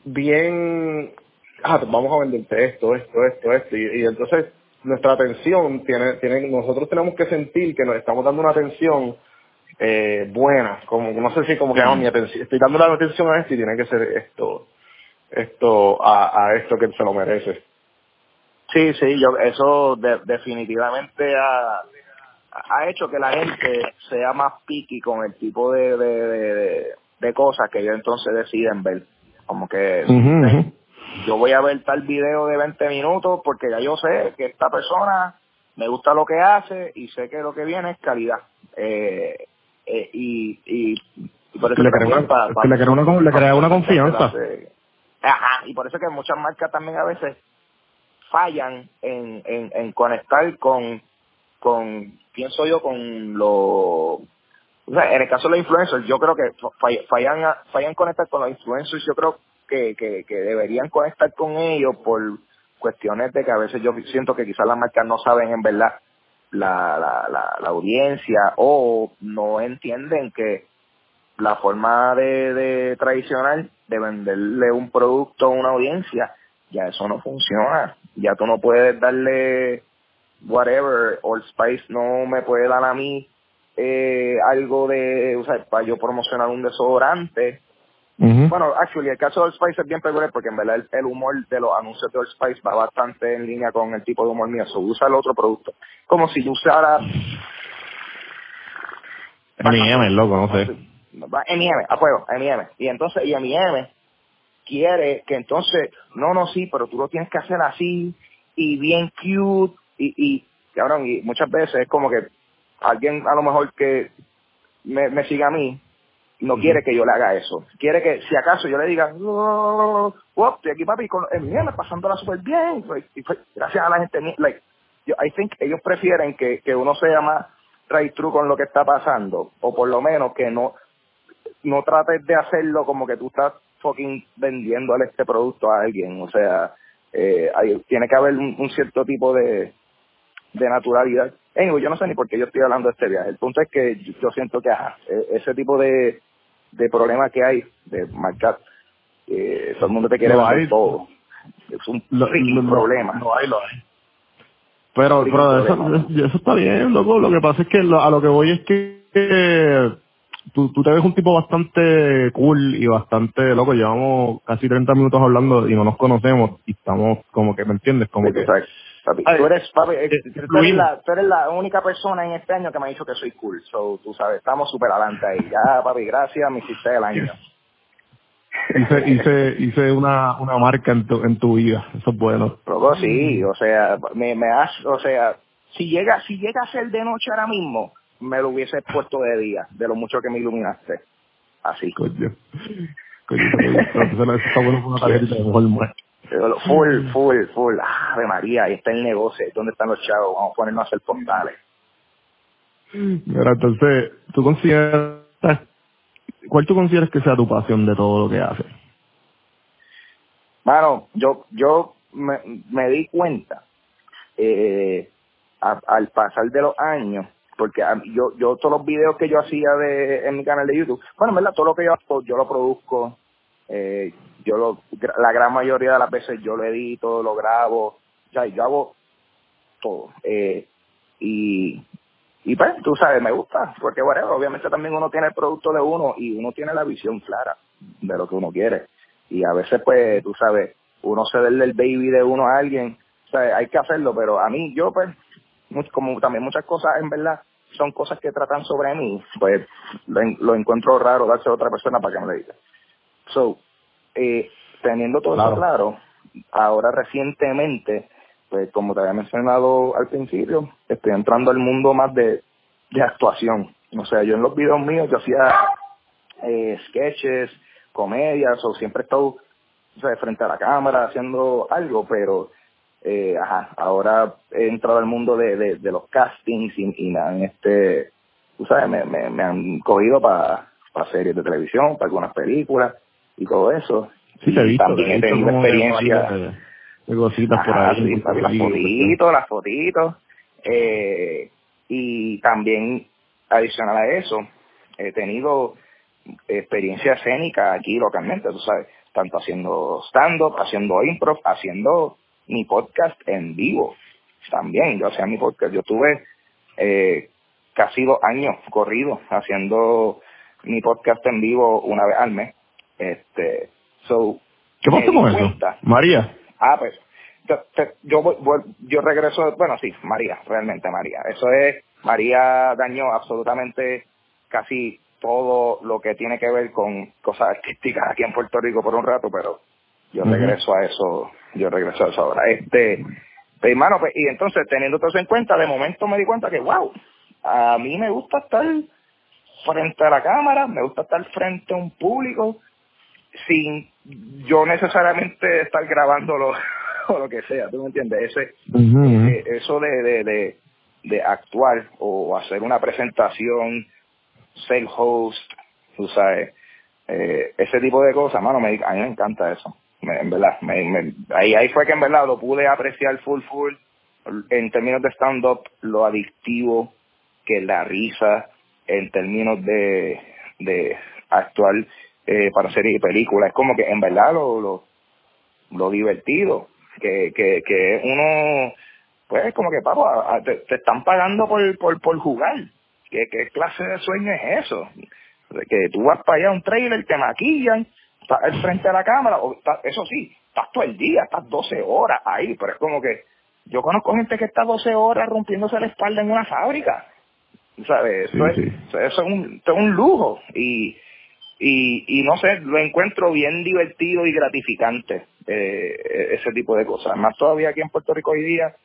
bien, ah, vamos a venderte esto, esto, esto, esto, y, y entonces nuestra atención tiene, tiene, nosotros tenemos que sentir que nos estamos dando una atención eh, buena, como no sé si como que ah, mi atención, estoy dando la atención a esto y tiene que ser esto, esto, a, a esto que se lo merece. Sí, sí, yo eso de- definitivamente ha, ha hecho que la gente sea más picky con el tipo de, de, de, de- de cosas que ellos entonces deciden ver. Como que yo voy a ver tal video de 20 minutos porque ya yo sé que esta persona me gusta lo que hace y sé que lo que viene es calidad. Eh, eh, y, y, y por eso Le crea una- pa- que le crea una con- le crea una pa- confianza. Ajá, y por eso que muchas marcas también a veces fallan en, en, en conectar con, con, pienso yo, con lo, o sea, en el caso de los influencers, yo creo que fall- fallan, fallan conectar con los influencers, yo creo que, que, que deberían conectar con ellos por cuestiones de que a veces yo siento que quizás las marcas no saben en verdad la, la, la, la audiencia o no entienden que la forma de, de tradicional de venderle un producto a una audiencia, ya eso no funciona. Ya tú no puedes darle whatever, Old Spice no me puede dar a mí eh, algo de, o para yo promocionar un desodorante. Bueno, actually, el caso de Old Spice es bien peculiar porque en verdad el, el humor de los anuncios de Old Spice va bastante en línea con el tipo de humor mío. So, usa el otro producto. Como si yo usara M&M, loco, no sé. M&M, a fuego, M&M. Y entonces, y M&M quiere que entonces, no, no, sí, pero tú lo tienes que hacer así, y bien cute, y, y cabrón, y muchas veces es como que alguien a lo mejor que me, me siga a mí, no quiere que yo le haga eso. Quiere que, si acaso yo le diga, oh, estoy aquí papi, con M&M pasándola súper bien, like, y fue- gracias a la gente, like, yo, I think ellos prefieren que, que uno sea más right true con lo que está pasando, o por lo menos que no, no trates de hacerlo como que tú estás fucking vendiéndole este producto a alguien, o sea, eh, hay- tiene que haber un, un cierto tipo de, de naturalidad. Anyway, yo no sé ni por qué yo estoy hablando de este viaje. El punto es que yo, yo siento que ajá, e- ese tipo de, de problema que hay de marcar, eh, todo el mundo te quiere vender hay. todo. Es un Lo- lo- problema. Lo hay, lo hay. Pero, pero eso, eso está bien, loco. Lo que pasa es que lo- a lo que voy es que eh, tú, tú te ves un tipo bastante cool y bastante loco. Llevamos casi 30 minutos hablando y no nos conocemos y estamos como que, ¿me entiendes? Como Sí, que... sabes, papi, tú eres, papi, eh, eh, tú, eres la, tú eres la única persona en este año que me ha dicho que soy cool. So, tú sabes, estamos súper adelante ahí. Ya, papi, gracias, me hiciste el año. Hice, hice, hice una, una marca en tu, en tu vida. Eso es bueno. Loco, sí, o sea, me, me has, o sea, si llega, si llega a ser de noche ahora mismo, me lo hubiese puesto de día, de lo mucho que me iluminaste. Así. Coño. Coño, eso eso está bueno con una tarjetita de mejor muerte. Full, full, full. Ave María, ahí está el negocio. ¿Dónde están los chavos? Vamos a ponernos a hacer postales. Mira, entonces, ¿tú consideras, cuál tú consideras que sea tu pasión de todo lo que haces? Mano, yo, yo me, me di cuenta eh, a- al pasar de los años, porque a- yo, yo todos los videos que yo hacía de, en mi canal de YouTube, bueno, en verdad, todo lo que yo hago, yo lo produzco, eh, yo lo, la gran mayoría de las veces yo lo edito, lo grabo, sea, yo hago todo. Eh, y, y pues, tú sabes, me gusta, porque bueno, obviamente también uno tiene el producto de uno y uno tiene la visión clara de lo que uno quiere. Y a veces, pues, tú sabes, uno cederle el baby de uno a alguien, o sea, hay que hacerlo, pero a mí, yo, pues, much- como también muchas cosas, en verdad, son cosas que tratan sobre mí, pues, lo encuentro raro darse a otra persona para que me lo diga. So, eh, teniendo todo Claro. eso claro, ahora recientemente, pues como te había mencionado al principio, estoy entrando al mundo más de, de actuación. O sea, yo en los videos míos yo hacía eh, sketches, comedias, o siempre he estado o sea, frente a la cámara haciendo algo, pero eh, ajá, ahora he entrado al mundo de, de, de los castings y, han, este, tú sabes, me, me, me han cogido para series de televisión, para algunas películas y todo eso. Sí, te he Y visto, también he tenido experiencia. de, de cositas por ahí. sí, las fotitos, las fotitos. Eh, y también, adicional a eso, he tenido experiencia escénica aquí localmente, tú sabes, tanto haciendo stand-up, haciendo improv, haciendo mi podcast en vivo también. Yo hacía mi podcast, yo tuve eh, casi dos años corridos haciendo mi podcast en vivo una vez al mes. Este, so, ¿Qué pasó con eso? cuenta- María. Ah, pues, te- te- yo voy- voy- yo regreso, bueno, sí, María, realmente María. Eso es, María dañó absolutamente casi todo lo que tiene que ver con cosas artísticas aquí en Puerto Rico por un rato, pero yo regreso a eso, yo regreso a eso ahora. Este, pues, hermano, pues, y entonces teniendo todo eso en cuenta, de momento me di cuenta que, wow, a mí me gusta estar frente a la cámara, me gusta estar frente a un público, sin yo necesariamente estar grabándolo o lo que sea, ¿tú me entiendes? Ese, eh, eso de, de, de, de actuar o hacer una presentación, ser host, tú sabes, eh, ese tipo de cosas, mano, me, a mí me encanta eso, me- en verdad, me, me- ahí, ahí fue que en verdad lo pude apreciar full full, en términos de stand-up, lo adictivo que la risa, en términos de, de actuar eh, para series y películas, es como que en verdad lo, lo, lo divertido, que, que, que uno, pues como que, papá, te, te están pagando por, por, por jugar. ¿Qué, ¿Qué clase de sueño es eso? Que tú vas para allá a un trailer, te maquillan, estás al frente de la cámara, o eso sí, estás todo el día, estás 12 horas ahí, pero es como que yo conozco gente que está 12 horas rompiéndose la espalda en una fábrica. ¿Sabes? Eso, Sí, es, sí. eso es un, eso es un lujo. Y, y, y no sé, lo encuentro bien divertido y gratificante, eh, ese tipo de cosas. Más todavía aquí en Puerto Rico hoy día,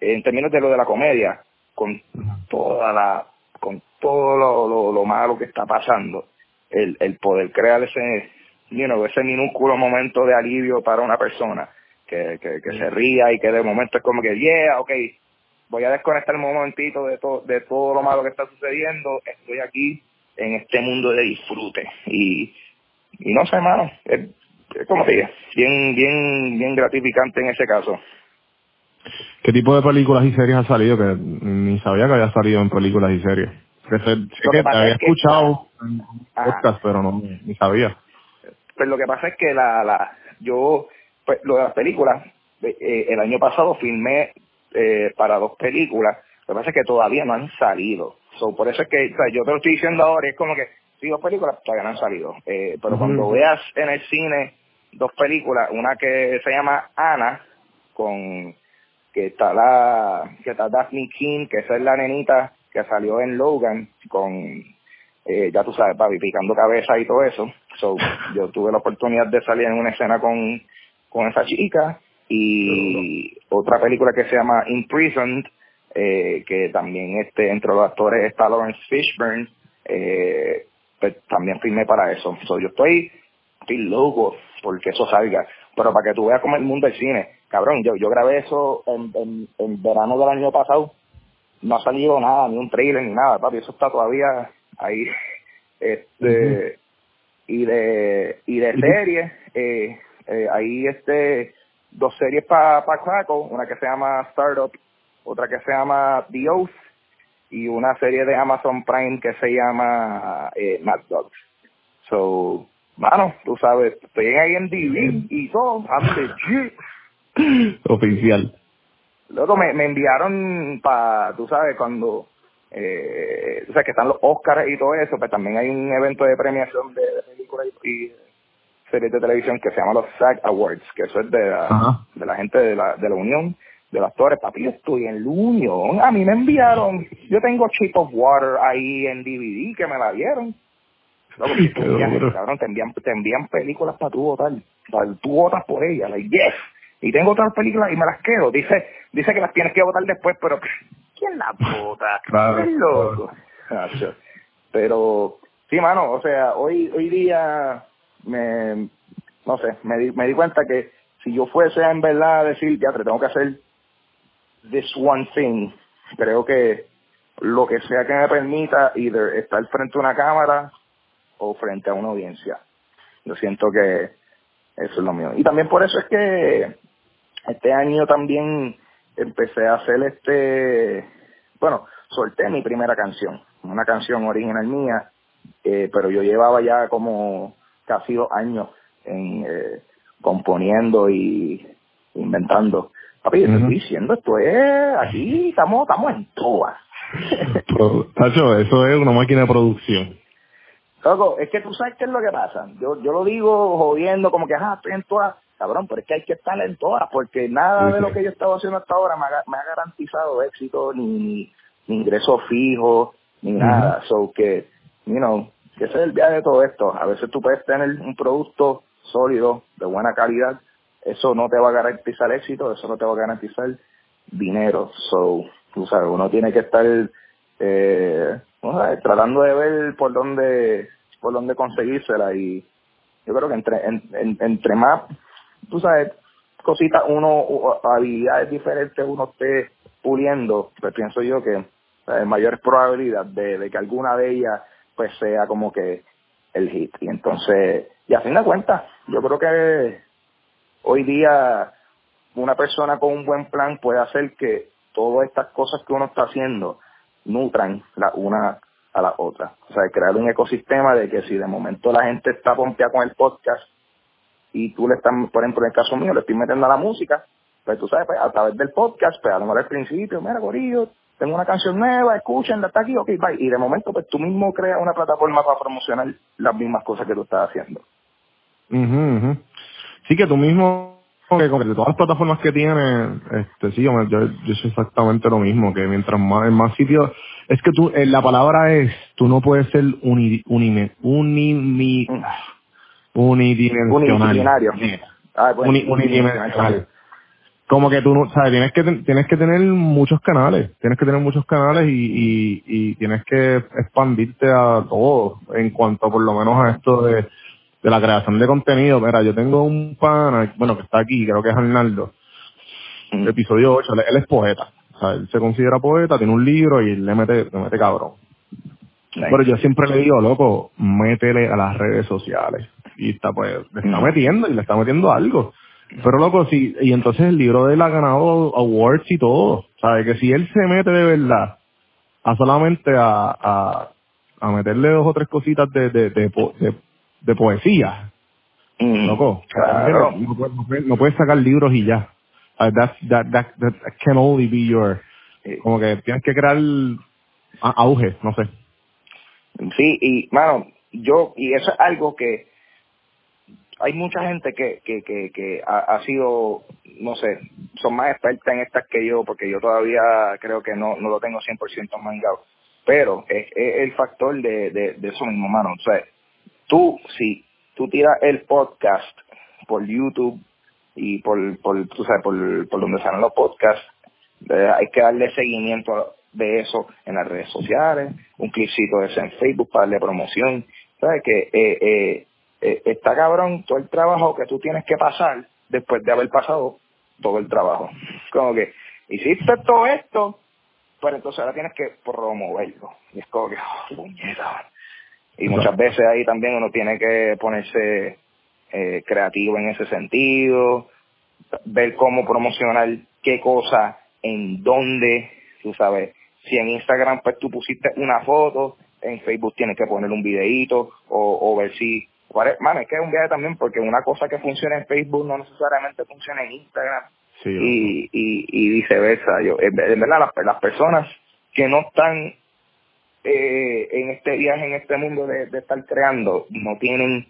en términos de lo de la comedia, con toda la, con todo lo, lo, lo malo que está pasando, el, el poder crear ese, you ese minúsculo momento de alivio para una persona, que, que, que se ría y que de momento es como que, yeah, ok, voy a desconectar un momentito de, to- de todo lo malo que está sucediendo, estoy aquí en este mundo de disfrute y, y no sé, hermano, es, es como te digo, bien, bien, bien gratificante en ese caso. ¿Qué tipo de películas y series ha salido? Que ni sabía que había salido en películas y series. Que sé, sé que que había es que- escuchado en Ajá. podcast, pero no ni sabía. Pues lo que pasa es que la, la yo, pues lo de las películas, eh, eh, el año pasado filmé eh, para dos películas, lo que pasa es que todavía no han salido. So, por eso es que o sea, yo te lo estoy diciendo ahora y es como que, sí, dos películas todavía no han salido. Eh, pero cuando veas en el cine dos películas, una que se llama Ana, con que está la que está Daphne King, que esa es la nenita que salió en Logan con eh, ya tú sabes, papi, picando cabeza y todo eso. So, yo tuve la oportunidad de salir en una escena con, con esa chica y otra película que se llama Imprisoned, eh, que también este entre los actores está Lawrence Fishburne, eh, pues también firmé para eso. So, yo estoy, estoy loco porque eso salga. Pero para que tú veas cómo el mundo del cine, cabrón, yo, yo grabé eso en, en, en verano del año pasado, no ha salido nada, ni un trailer, ni nada, papi, eso está todavía ahí. Este, y de, y de series, eh, eh, ahí este, dos series para pa Crackle, una que se llama Startup, otra que se llama The Oath, y una serie de Amazon Prime que se llama eh, Mad Dogs. So, mano, tú sabes, estoy en IMDb y todo, I'm. Oficial. Luego me, me enviaron para, tú sabes, cuando, eh, o sea, que están los Oscars y todo eso, pues también hay un evento de premiación de, de películas y, y series de televisión que se llama los SAG Awards, que eso es de la, de la gente de la, de la Unión de los actores. Papi, yo estoy en la Unión. A mí me enviaron, yo tengo Chip of Water ahí en DVD que me la dieron. Loco, cabrón, te envían, te envían películas para tú votar. Para tú votas por ellas, like, yes. Y tengo otras películas y me las quedo. Dice, dice que las tienes que votar después, pero ¿quién las vota? Claro, Es loco. Pero, sí, mano, o sea, hoy, hoy día me, no sé, me di, me di cuenta que si yo fuese en verdad a decir, ya, te tengo que hacer this one thing, creo que lo que sea que me permita either estar frente a una cámara o frente a una audiencia. Yo siento que eso es lo mío. Y también por eso es que este año también empecé a hacer este, bueno, solté mi primera canción, una canción original mía, eh, pero yo llevaba ya como casi dos años en, eh, componiendo y inventando. Papi, yo te estoy diciendo, esto es, aquí estamos, estamos en todas. Tacho, eso es una máquina de producción. Loco, es que tú sabes qué es lo que pasa. Yo, yo lo digo jodiendo, como que, ah, estoy en todas. Cabrón, pero es que hay que estar en todas, porque nada Sí, de lo que yo he estado haciendo hasta ahora me ha, me ha garantizado éxito, ni, ni, ni ingresos fijos, ni nada. So que, you know, que ese es el viaje de todo esto. A veces tú puedes tener un producto sólido, de buena calidad, eso no te va a garantizar éxito, eso no te va a garantizar dinero. So, tú sabes, uno tiene que estar eh, no sé, tratando de ver por dónde por dónde conseguírsela y yo creo que entre en- en- entre más tú sabes cositas uno o habilidades diferentes uno esté puliendo pues pienso yo que hay mayores probabilidades de, de que alguna de ellas pues sea como que el hit y entonces y a fin de cuentas yo creo que hoy día una persona con un buen plan puede hacer que todas estas cosas que uno está haciendo nutran la una a la otra. O sea, crear un ecosistema de que si de momento la gente está pompeada con el podcast y tú le estás, por ejemplo, en el caso mío, le estoy metiendo a la música, pues tú sabes, pues, a través del podcast, pues a lo mejor al principio, mira, Corillo, tengo una canción nueva, escúchenla, está aquí, ok, bye. Y de momento, pues tú mismo creas una plataforma para promocionar las mismas cosas que tú estás haciendo. Ujú, ujú. Sí, que tú mismo, que con de todas las plataformas que tienes, este, sí, yo, yo, yo sé exactamente lo mismo, que mientras más, en más sitios, es que tú, eh, la palabra es, tú no puedes ser uni, unime, unimi, Mm. Ah, pues, Uni- unidimensional. Como que tú no, sabes, tienes que, tienes que tener muchos canales, tienes que tener muchos canales y, y, y tienes que expandirte a todo en cuanto por lo menos a esto de, de la creación de contenido. Mira, yo tengo un pana, bueno, que está aquí, creo que es Arnaldo, episodio 8, él, él es poeta. O sea, él se considera poeta, tiene un libro y le mete, le mete cabrón. Nice. Pero yo siempre le digo, loco, métele a las redes sociales. Y está, pues, le está metiendo y le está metiendo algo. Pero, loco, sí, y entonces el libro de él ha ganado awards y todo. ¿Sabes? Que si él se mete de verdad a solamente a, a, a meterle dos o tres cositas de, de, de, de, de poesía, Mm. loco, Claro. no, puedes, no sacar libros y ya. Uh, that, that, that, that can only be your, Sí. como que tienes que crear a- auge, no sé. Sí, y mano, yo, y eso es algo que hay mucha gente que, que, que, que ha, ha sido, no sé, son más expertas en estas que yo, porque yo todavía creo que no, no lo tengo 100% mangado. Pero es, es el factor de, de, de eso mismo, mano. O sea, tú, si tú tiras el podcast por YouTube y por, por, tú sabes, por, por donde salen los podcasts, Eh, hay que darle seguimiento de eso en las redes sociales, un clipcito de eso en Facebook para darle promoción. ¿Sabes que eh, eh, eh, está cabrón todo el trabajo que tú tienes que pasar después de haber pasado todo el trabajo. Como que hiciste todo esto, pero entonces ahora tienes que promoverlo. Y es como que, oh, puñeta. Y muchas veces ahí también uno tiene que ponerse eh, creativo en ese sentido, ver cómo promocionar qué cosa, en dónde, tú sabes. Si en Instagram pues tú pusiste una foto, en Facebook tienes que poner un videíto o, o ver si... cuál es- Mano, es que es un viaje también porque una cosa que funciona en Facebook no necesariamente funciona en Instagram Sí, y, y, y viceversa. Yo, en verdad, las, las personas que no están eh, en este viaje, en este mundo de, de estar creando, no tienen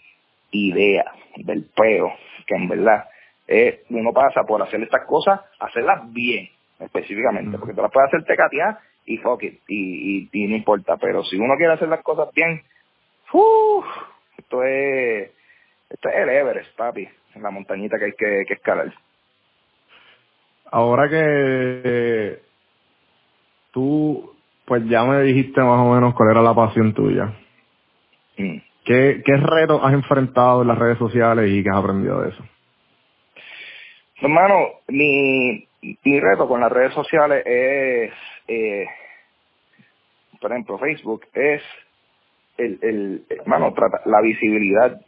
idea del peo, que en verdad eh, uno pasa por hacer estas cosas, hacerlas bien, específicamente, porque tú las puedes hacer tecatear y fuck it, y, y, y no importa, pero si uno quiere hacer las cosas bien, ¡uf! esto es, esto es el Everest, papi, la montañita que hay que, que escalar. Ahora que eh, tú, pues ya me dijiste más o menos cuál era la pasión tuya. Mm. ¿Qué, qué retos has enfrentado en las redes sociales y qué has aprendido de eso? Hermano, mi, mi reto con las redes sociales es, eh, por ejemplo, Facebook, es el, el hermano, trata, la visibilidad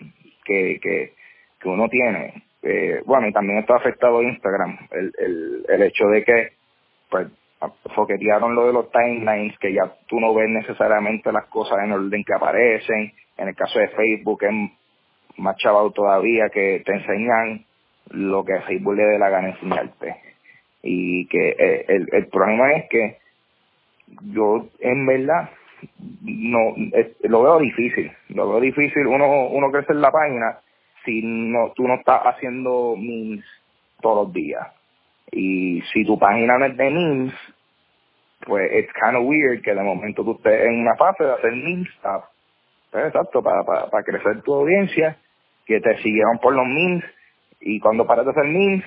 que, que, que uno tiene. Eh, bueno, y también está afectado Instagram, el, el, el hecho de que, pues, foquetearon lo de los timelines, que ya tú no ves necesariamente las cosas en el orden que aparecen. En el caso de Facebook es más chaval todavía que te enseñan lo que Facebook le dé la gana enseñarte. Y que eh, el, el problema es que yo en verdad no lo veo difícil, lo veo difícil uno uno crecer la página si no tú no estás haciendo memes todos los días. Y si tu página no es de memes, pues it's kind of weird que de momento tú estés en una fase de hacer memes stuff. Pues, exacto, para, para, para crecer tu audiencia, que te siguieron por los memes, y cuando paras de hacer memes,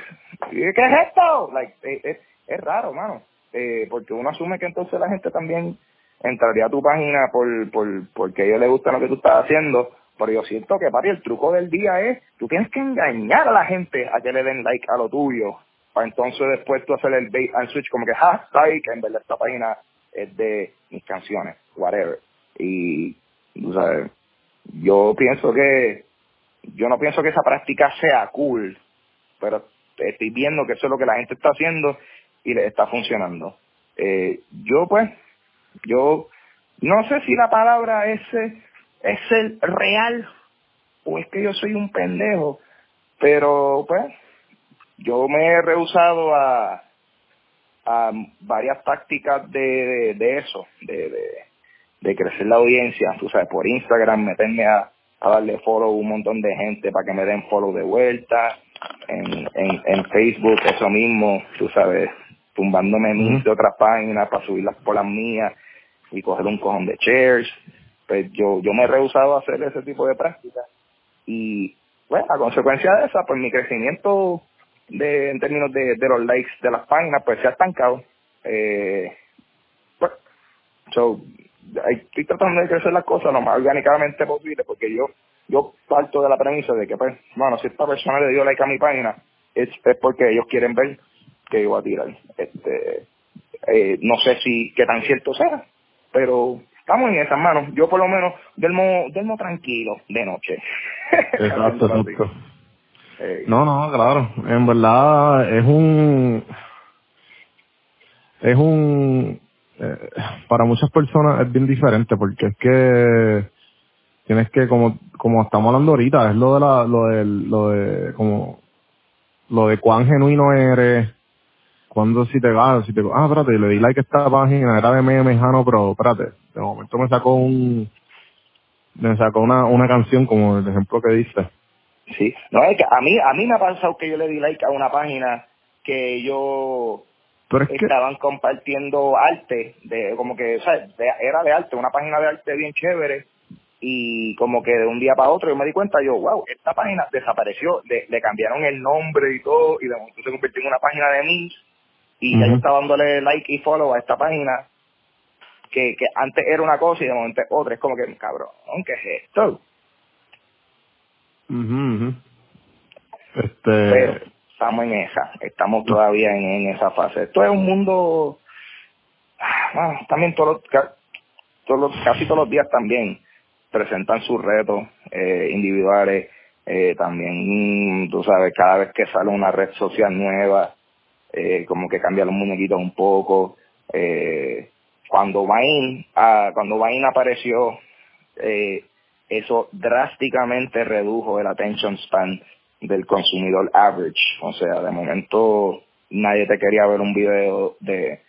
¿qué es esto? Like, eh, es, es raro, mano, eh, porque uno asume que entonces la gente también entraría a tu página por, por porque ellos les gusta lo que tú estás haciendo, pero yo siento que, papi, el truco del día es, tú tienes que engañar a la gente a que le den like a lo tuyo, para entonces después tú hacer el bait and switch como que, ja, like, en verdad esta página es de mis canciones, whatever. Y, tú sabes, yo pienso que, yo no pienso que esa práctica sea cool, pero estoy viendo que eso es lo que la gente está haciendo y le está funcionando. Eh, yo pues, yo no sé si la palabra es, es el real o es que yo soy un pendejo, pero pues yo me he rehusado a, a varias tácticas de, de, de eso, de, de, de crecer la audiencia, tú sabes, por Instagram, meterme a, a darle follow a un montón de gente para que me den follow de vuelta, en, en, en Facebook eso mismo, tú sabes, tumbándome memes de otras páginas para subirlas por las mías y coger un cojón de shares. Pues yo, yo me he rehusado a hacer ese tipo de prácticas. Y bueno, a consecuencia de esa, pues mi crecimiento de, en términos de, de los likes de las páginas, pues se ha estancado. Eh, pues, so, estoy tratando de crecer las cosas lo más orgánicamente posible, porque yo yo parto de la premisa de que, pues, bueno, si esta persona le dio like a mi página, es, es porque ellos quieren ver que yo voy a tirar. Este, eh, no sé si qué tan cierto sea, pero estamos en esas manos. Yo por lo menos duermo, duermo tranquilo de noche. Exacto, exacto. No, no, claro. En verdad es un... Es un... eh, para muchas personas es bien diferente porque es que tienes que, como como estamos hablando ahorita, es lo de la, lo de, lo de, como, lo de cuán genuino eres, cuando si te vas, si te, ah, espérate, le di like a esta página, era de memes, ah, no, pero espérate, de momento me sacó un, me sacó una, una canción como el ejemplo que diste. Sí, no es que a mí a mí me ha pasado que yo le di like a una página que yo Pero es que, estaban compartiendo arte de como que ¿sabes? De- era de arte, una página de arte bien chévere y como que de un día para otro yo me di cuenta yo, wow, esta página desapareció, le, le cambiaron el nombre y todo y de momento se convirtió en una página de memes y ya yo estaba dándole like y follow a esta página que, que antes era una cosa y de momento es otra. Es como que, cabrón, ¿qué es esto? Ujú, ujú. Este, estamos en esa, estamos todavía en, en esa fase. Esto es un mundo, ah, también todos los, ca- todos los- casi todos los días también presentan sus retos eh, individuales. Eh, también, mm, tú sabes, cada vez que sale una red social nueva, eh, como que cambia los muñequitos un poco. Eh, cuando Vine, ah, cuando Vine apareció, eh, eso drásticamente redujo el attention span del consumidor average. O sea, de momento nadie te quería ver un video de,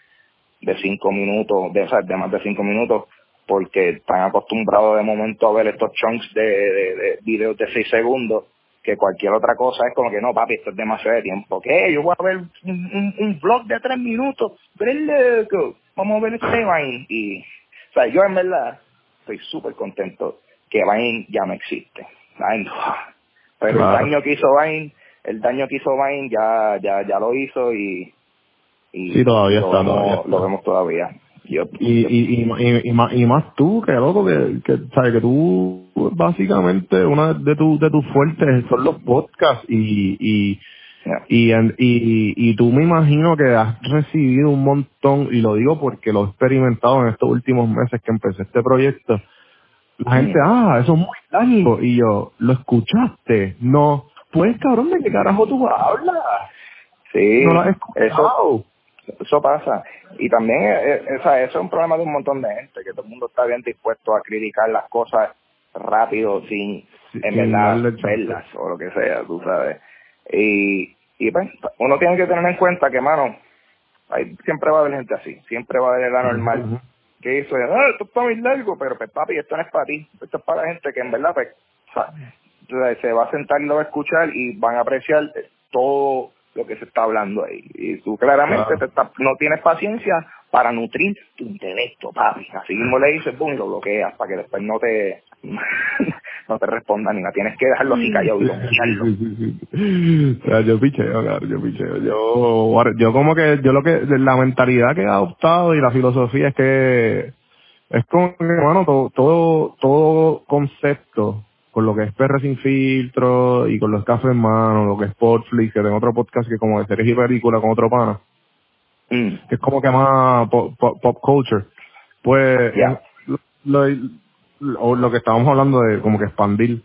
de cinco minutos, de, más de cinco minutos, porque están acostumbrados de momento a ver estos chunks de, de, de videos de seis segundos, que cualquier otra cosa es como que no, papi, esto es demasiado de tiempo. ¿Qué? Yo voy a ver un, un, un vlog de tres minutos, pero es loco, vamos a ver este Vine. Y, o sea, yo en verdad estoy súper contento que Vine ya no existe. Vine, pero Claro. el daño que hizo Vine, el daño que hizo Vine ya, ya, ya lo hizo y, y Sí, todavía lo está, vemos, todavía está. lo vemos todavía. Yo, y, yo- y, y, más, y más tú, que loco, que, que, sabes, que tú, básicamente, una de, tu, de tus fuertes son los podcasts y, y, ya. y, y, y tú me imagino que has recibido un montón, y lo digo porque lo he experimentado en estos últimos meses que empecé este proyecto. La gente, ah, eso es muy largo. Y yo, ¿lo escuchaste? No. Pues, cabrón, ¿de qué carajo tú hablas? Sí, No lo has eso, escuchado. eso pasa. Y también eh, eh, o sea, eso es un problema de un montón de gente, que todo el mundo está bien dispuesto a criticar las cosas rápido sin, Sí, en verdad, verlas o lo que sea, tú sabes. Y, y pues, uno tiene que tener en cuenta que, mano, hay, siempre va a haber gente así, siempre va a haber el anormal Ujú. Que hizo, ah, esto está muy largo, pero pues papi, esto no es para ti, esto es para la gente que en verdad pues, se va a sentar y lo va a escuchar y van a apreciar todo lo que se está hablando ahí. Y tú claramente Claro. te está- no tienes paciencia para nutrir tu intelecto, papi. Así mismo le dices, boom, y lo bloqueas para que después no te no te responda ni nada. Tienes que dejarlo así callado y. O sea, yo picheo, claro, yo picheo. Yo, yo como que, yo lo que, la mentalidad que he adoptado y la filosofía es que es como que, bueno, todo, todo, todo concepto, con lo que es PR sin filtro y con los cafés en mano, lo que es Sportflix, que tengo otro podcast que como de series y películas con otro pana, Mm, que es como que más pop, pop, pop culture. Pues, lo, lo, o lo que estábamos hablando de como que expandir,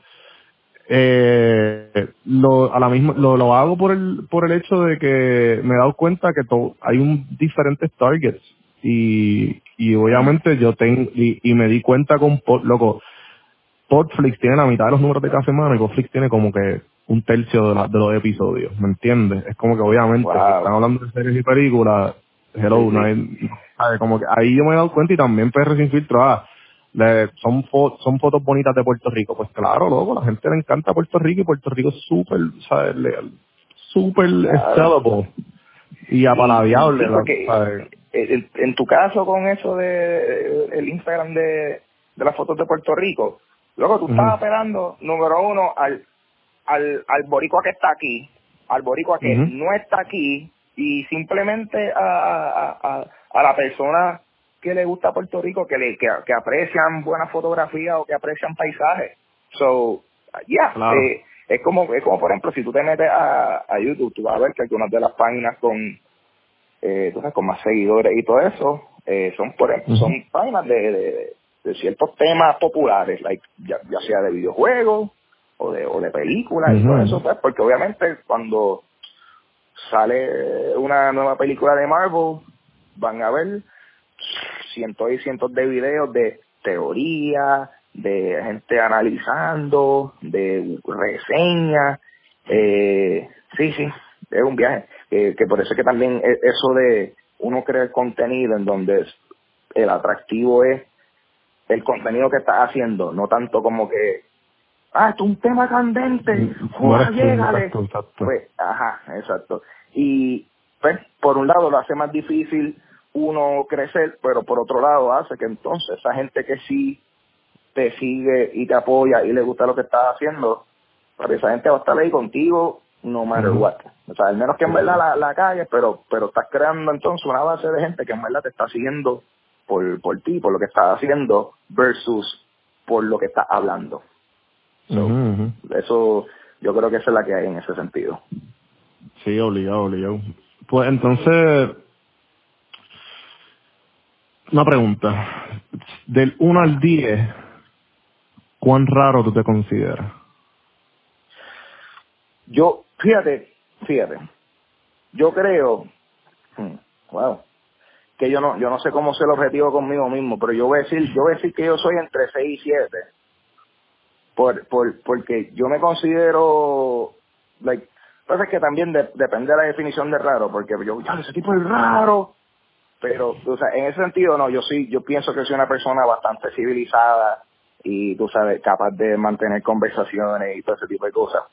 eh, lo, a la misma, lo, lo hago por el, por el hecho de que me he dado cuenta que to- hay un diferentes targets y, y obviamente yo tengo, y, y me di cuenta con, Pod- loco, Podflix tiene la mitad de los números de Café Mano y Podflix tiene como que un tercio de, la- de los episodios, ¿me entiendes? Es como que obviamente, Wow. si están hablando de series y películas, hello, Sí, sí. no hay- como que ahí yo me he dado cuenta y también PR sin filtro, ah, le- son, fo- son fotos bonitas de Puerto Rico. Pues claro, loco, la gente le encanta Puerto Rico y Puerto Rico es súper, ¿sabes? Súper Claro. y apalabiable. Sí, en, tu caso con eso de el Instagram de, de las fotos de Puerto Rico, luego tú Ujú. estabas esperando, número uno, al, al, al boricua que está aquí, al boricua que no está aquí, y simplemente a, a, a, a la persona que le gusta Puerto Rico, que, le, que, que aprecian buenas fotografías o que aprecian paisajes. So, yeah, Claro. eh, es como es como por ejemplo si tú te metes a, a YouTube tú vas a ver que algunas de las páginas con eh, tú sabes, con más seguidores y todo eso eh, son por ejemplo, son páginas de, de, de ciertos temas populares like ya, ya sea de videojuegos o de o de películas y todo eso pues porque obviamente cuando sale una nueva película de Marvel van a ver cientos y cientos de videos de teoría, de gente analizando, de reseñas. Eh, sí, sí, es un viaje. Eh, que por eso es que también e- eso de uno crear contenido en donde el atractivo es el contenido que estás haciendo, no tanto como que, ah, esto es un tema candente, eres tú, llégale. exacto, exacto. Pues, ajá, exacto. Y pues, por un lado lo hace más difícil uno crecer, pero por otro lado hace que entonces esa gente que sí te sigue y te apoya y le gusta lo que estás haciendo, pues esa gente va a estar ahí contigo no matter what. O sea, al menos que en verdad la, la cagues, pero, pero estás creando entonces una base de gente que en verdad te está siguiendo por, por ti, por lo que estás haciendo, versus por lo que estás hablando. So. Eso, yo creo que esa es la que hay en ese sentido. Sí, obligado, obligado. Pues entonces, una pregunta. Del 1 al 10, ¿cuán raro tú te consideras? Yo, fíjate, fíjate, yo creo, hmm, wow, que yo no, yo no sé cómo ser objetivo conmigo mismo, pero yo voy a decir, yo voy a decir que yo soy entre 6 y 7. Por, por, porque yo me considero, like, pasa que también de- depende de la definición de raro, porque yo, ya, ese tipo es raro, pero, o sea, en ese sentido, no, yo sí, yo pienso que soy una persona bastante civilizada y, tú sabes, capaz de mantener conversaciones y todo ese tipo de cosas.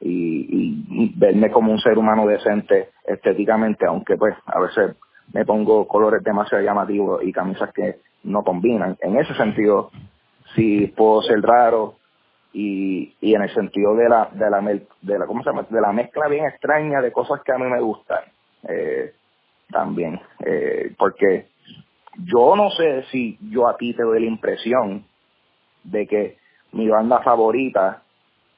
Y, verme como un ser humano decente estéticamente, aunque pues a veces me pongo colores demasiado llamativos y camisas que no combinan. En ese sentido, sí puedo ser raro y, y en el sentido de la, de la, de la, ¿cómo se llama? De la mezcla bien extraña de cosas que a mí me gustan. Eh, también, eh, porque yo no sé si yo a ti te doy la impresión de que mi banda favorita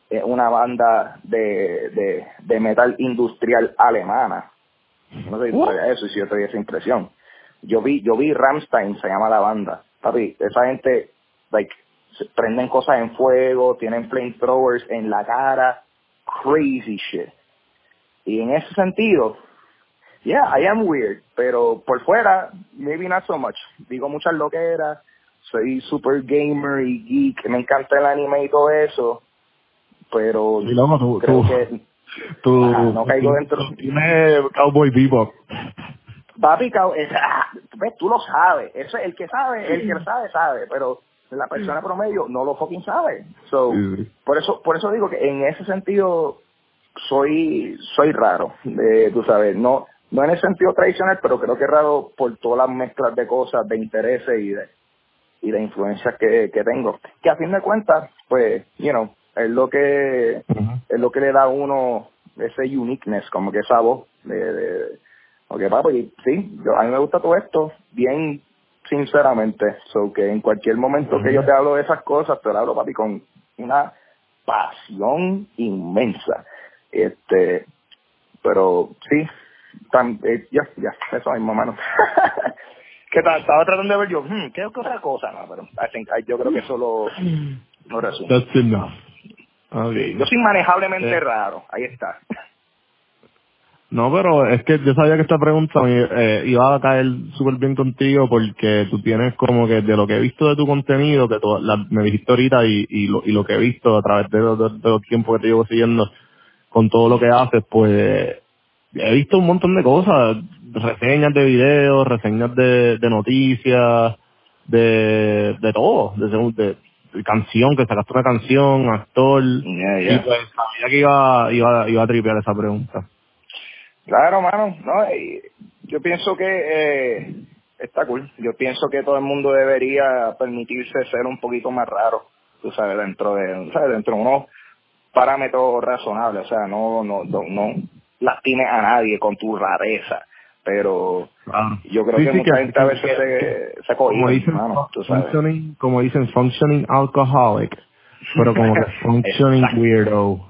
es una banda de, de, de metal industrial alemana. No sé si tú sabías eso y si yo te doy esa impresión. Yo vi, yo vi Ramstein, se llama la banda. Papi, esa gente, like, se prenden cosas en fuego, tienen flamethrowers en la cara, crazy shit. Y en ese sentido, yeah, I am weird, pero por fuera, maybe not so much. Digo muchas loqueras, soy super gamer y geek, me encanta el anime y todo eso, pero Y luego tú, creo tú, que tú, Ajá, no caigo dentro. Tienes Cowboy Bebop. Papi, es- ah, tú lo sabes. Eso, el que sabe, el que sabe, sabe. Pero la persona promedio no lo fucking sabe. So, sí. por eso, por eso digo que en ese sentido soy, soy raro. eh, tú sabes, no, no en el sentido tradicional, pero creo que es raro por todas las mezclas de cosas, de intereses y de, y de influencias que, que tengo. Que a fin de cuentas, pues, you know, es lo que, es lo que le da a uno ese uniqueness, como que esa voz de, de ok papi, sí, yo, a mí me gusta todo esto, bien sinceramente, so que en cualquier momento que yo te hablo de esas cosas, te lo hablo papi con una pasión inmensa, este, pero sí, tan, eh, ya, ya, eso mismo, mano. que ta- estaba tratando de ver yo, hmm, ¿qué otra cosa? No, pero I think- I- yo creo que eso lo, lo resume. That's enough. Okay. Yo soy manejablemente Eh. raro, ahí está. No, pero es que yo sabía que esta pregunta me, eh, iba a caer súper bien contigo porque tú tienes como que de lo que he visto de tu contenido, que tú, la- me dijiste ahorita y, y, lo, y lo que he visto a través de, de, de los tiempos que te llevo siguiendo con todo lo que haces, pues he visto un montón de cosas, reseñas de videos, reseñas de, de noticias, de, de todo, de, de, canción, que sacaste una canción, actor, Yeah, y pues sabía que iba, iba, iba a tripear esa pregunta. Claro, mano, no, y yo pienso que eh, está cool. Yo pienso que todo el mundo debería permitirse ser un poquito más raro, tú sabes, dentro de, ¿sabes? dentro de unos parámetros razonables, o sea, no, no, no, no lastimes a nadie con tu rareza, pero yo creo Sí, que sí, mucha que- gente a veces se, se como dicen, mano, tú sabes. functioning, como dicen functioning alcoholic, pero como que functioning weirdo.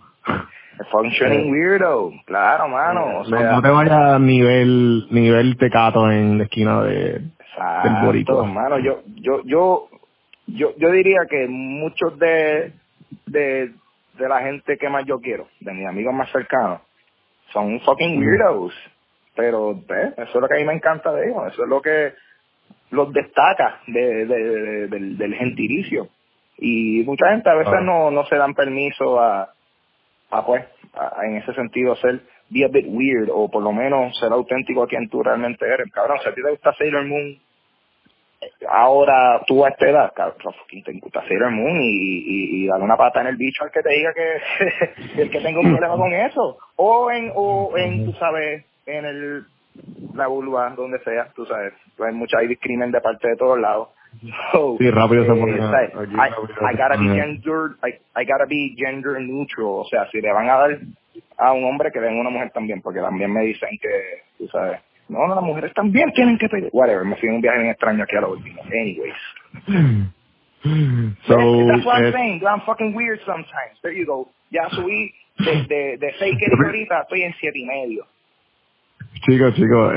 Functioning Eh, weirdo, claro, mano, o no, sea, no te vayas a nivel, nivel tecato en la esquina de, del boricua. hermano. Yo, yo, yo, yo, yo diría que muchos de, de, de la gente que más yo quiero, de mis amigos más cercanos, son fucking weirdos. Pero eh, eso es lo que a mí me encanta de ellos. Eso es lo que los destaca de, de- de- del, del gentilicio. Y mucha gente a veces no, no se dan permiso a, a pues, a- a en ese sentido ser be a bit weird o por lo menos ser auténtico a quien tú realmente eres. Cabrón, si a ti te gusta Sailor Moon, ahora tú a esta edad, cabrón, te gusta Sailor Moon y, y, y dale una pata en el bicho al que te diga que el que tenga un problema con eso. O en, o en, tú sabes, en el la vulva, donde sea, tú sabes, hay mucha hay discrimen de parte de todos lados. So, Sí, rápido se eh, pone ¿sabes? aquí I, I se gotta be pone gender, I, I gotta be gender neutral, o sea, si le van a dar a un hombre que den una mujer también, porque también me dicen que, tú sabes, no, no, las mujeres también tienen que pedir. Whatever, me fui en un viaje bien extraño aquí a lo último. Anyways. So, That's what I'm saying. I'm fucking weird sometimes. There you go. Ya subí de, de, de seis que dije ahorita, estoy en siete y medio. Chicos, chicos,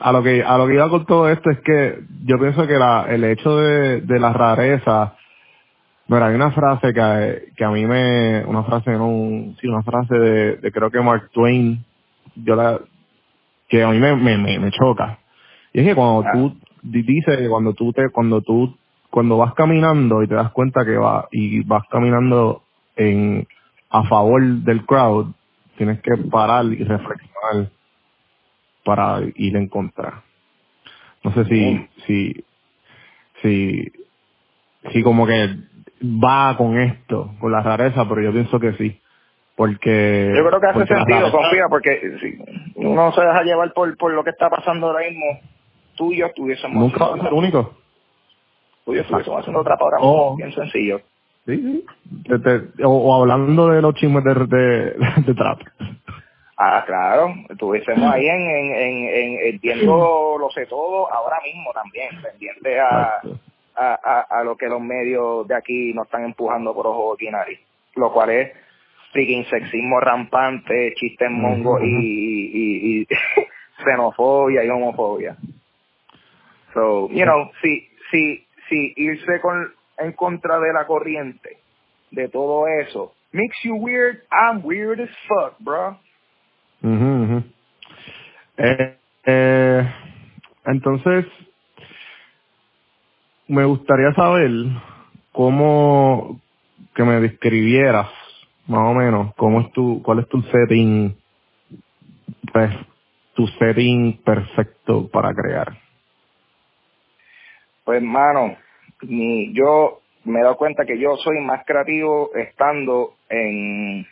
a lo que a lo que iba con todo esto es que yo pienso que la, el hecho de, de la rareza, mira, hay una frase que, que a mí me, una frase, no, sí, una frase de, de creo que Mark Twain, yo la, que a mí me, me, me, me choca. Y es que cuando Ah. tú, di- dice que cuando tú te, cuando tú, cuando vas caminando y te das cuenta que va, y vas caminando en, a favor del crowd, tienes que parar y reflexionar para ir en contra. No sé si, si, si, si como que va con esto, con la rareza, pero yo pienso que sí. Porque. Yo creo que hace sentido, confía, porque si uno se deja llevar por, por lo que está pasando ahora mismo, tú y yo estuviésemos Nunca va a ser único. tú y yo estuviésemos haciendo otra ahora Oh. bien sencillo. Sí, sí. O, o hablando de los chismes de, de, de trap. Ah, claro, estuviésemos ahí en, en, en, en, en viendo lo sé todo ahora mismo también, pendiente a, a, a, a lo que los medios de aquí nos están empujando por ojos y nariz, lo cual es freaking sexismo rampante, chistes mongos y, y, y, y xenofobia y homofobia. So, you know, si, si, si irse con, en contra de la corriente de todo eso makes you weird, I'm weird as fuck, bro. Eh, eh, entonces, me gustaría saber cómo que me describieras más o menos cómo es tu, cuál es tu setting, pues, tu setting perfecto para crear. Pues, mano, mi, yo me he dado cuenta que yo soy más creativo estando en...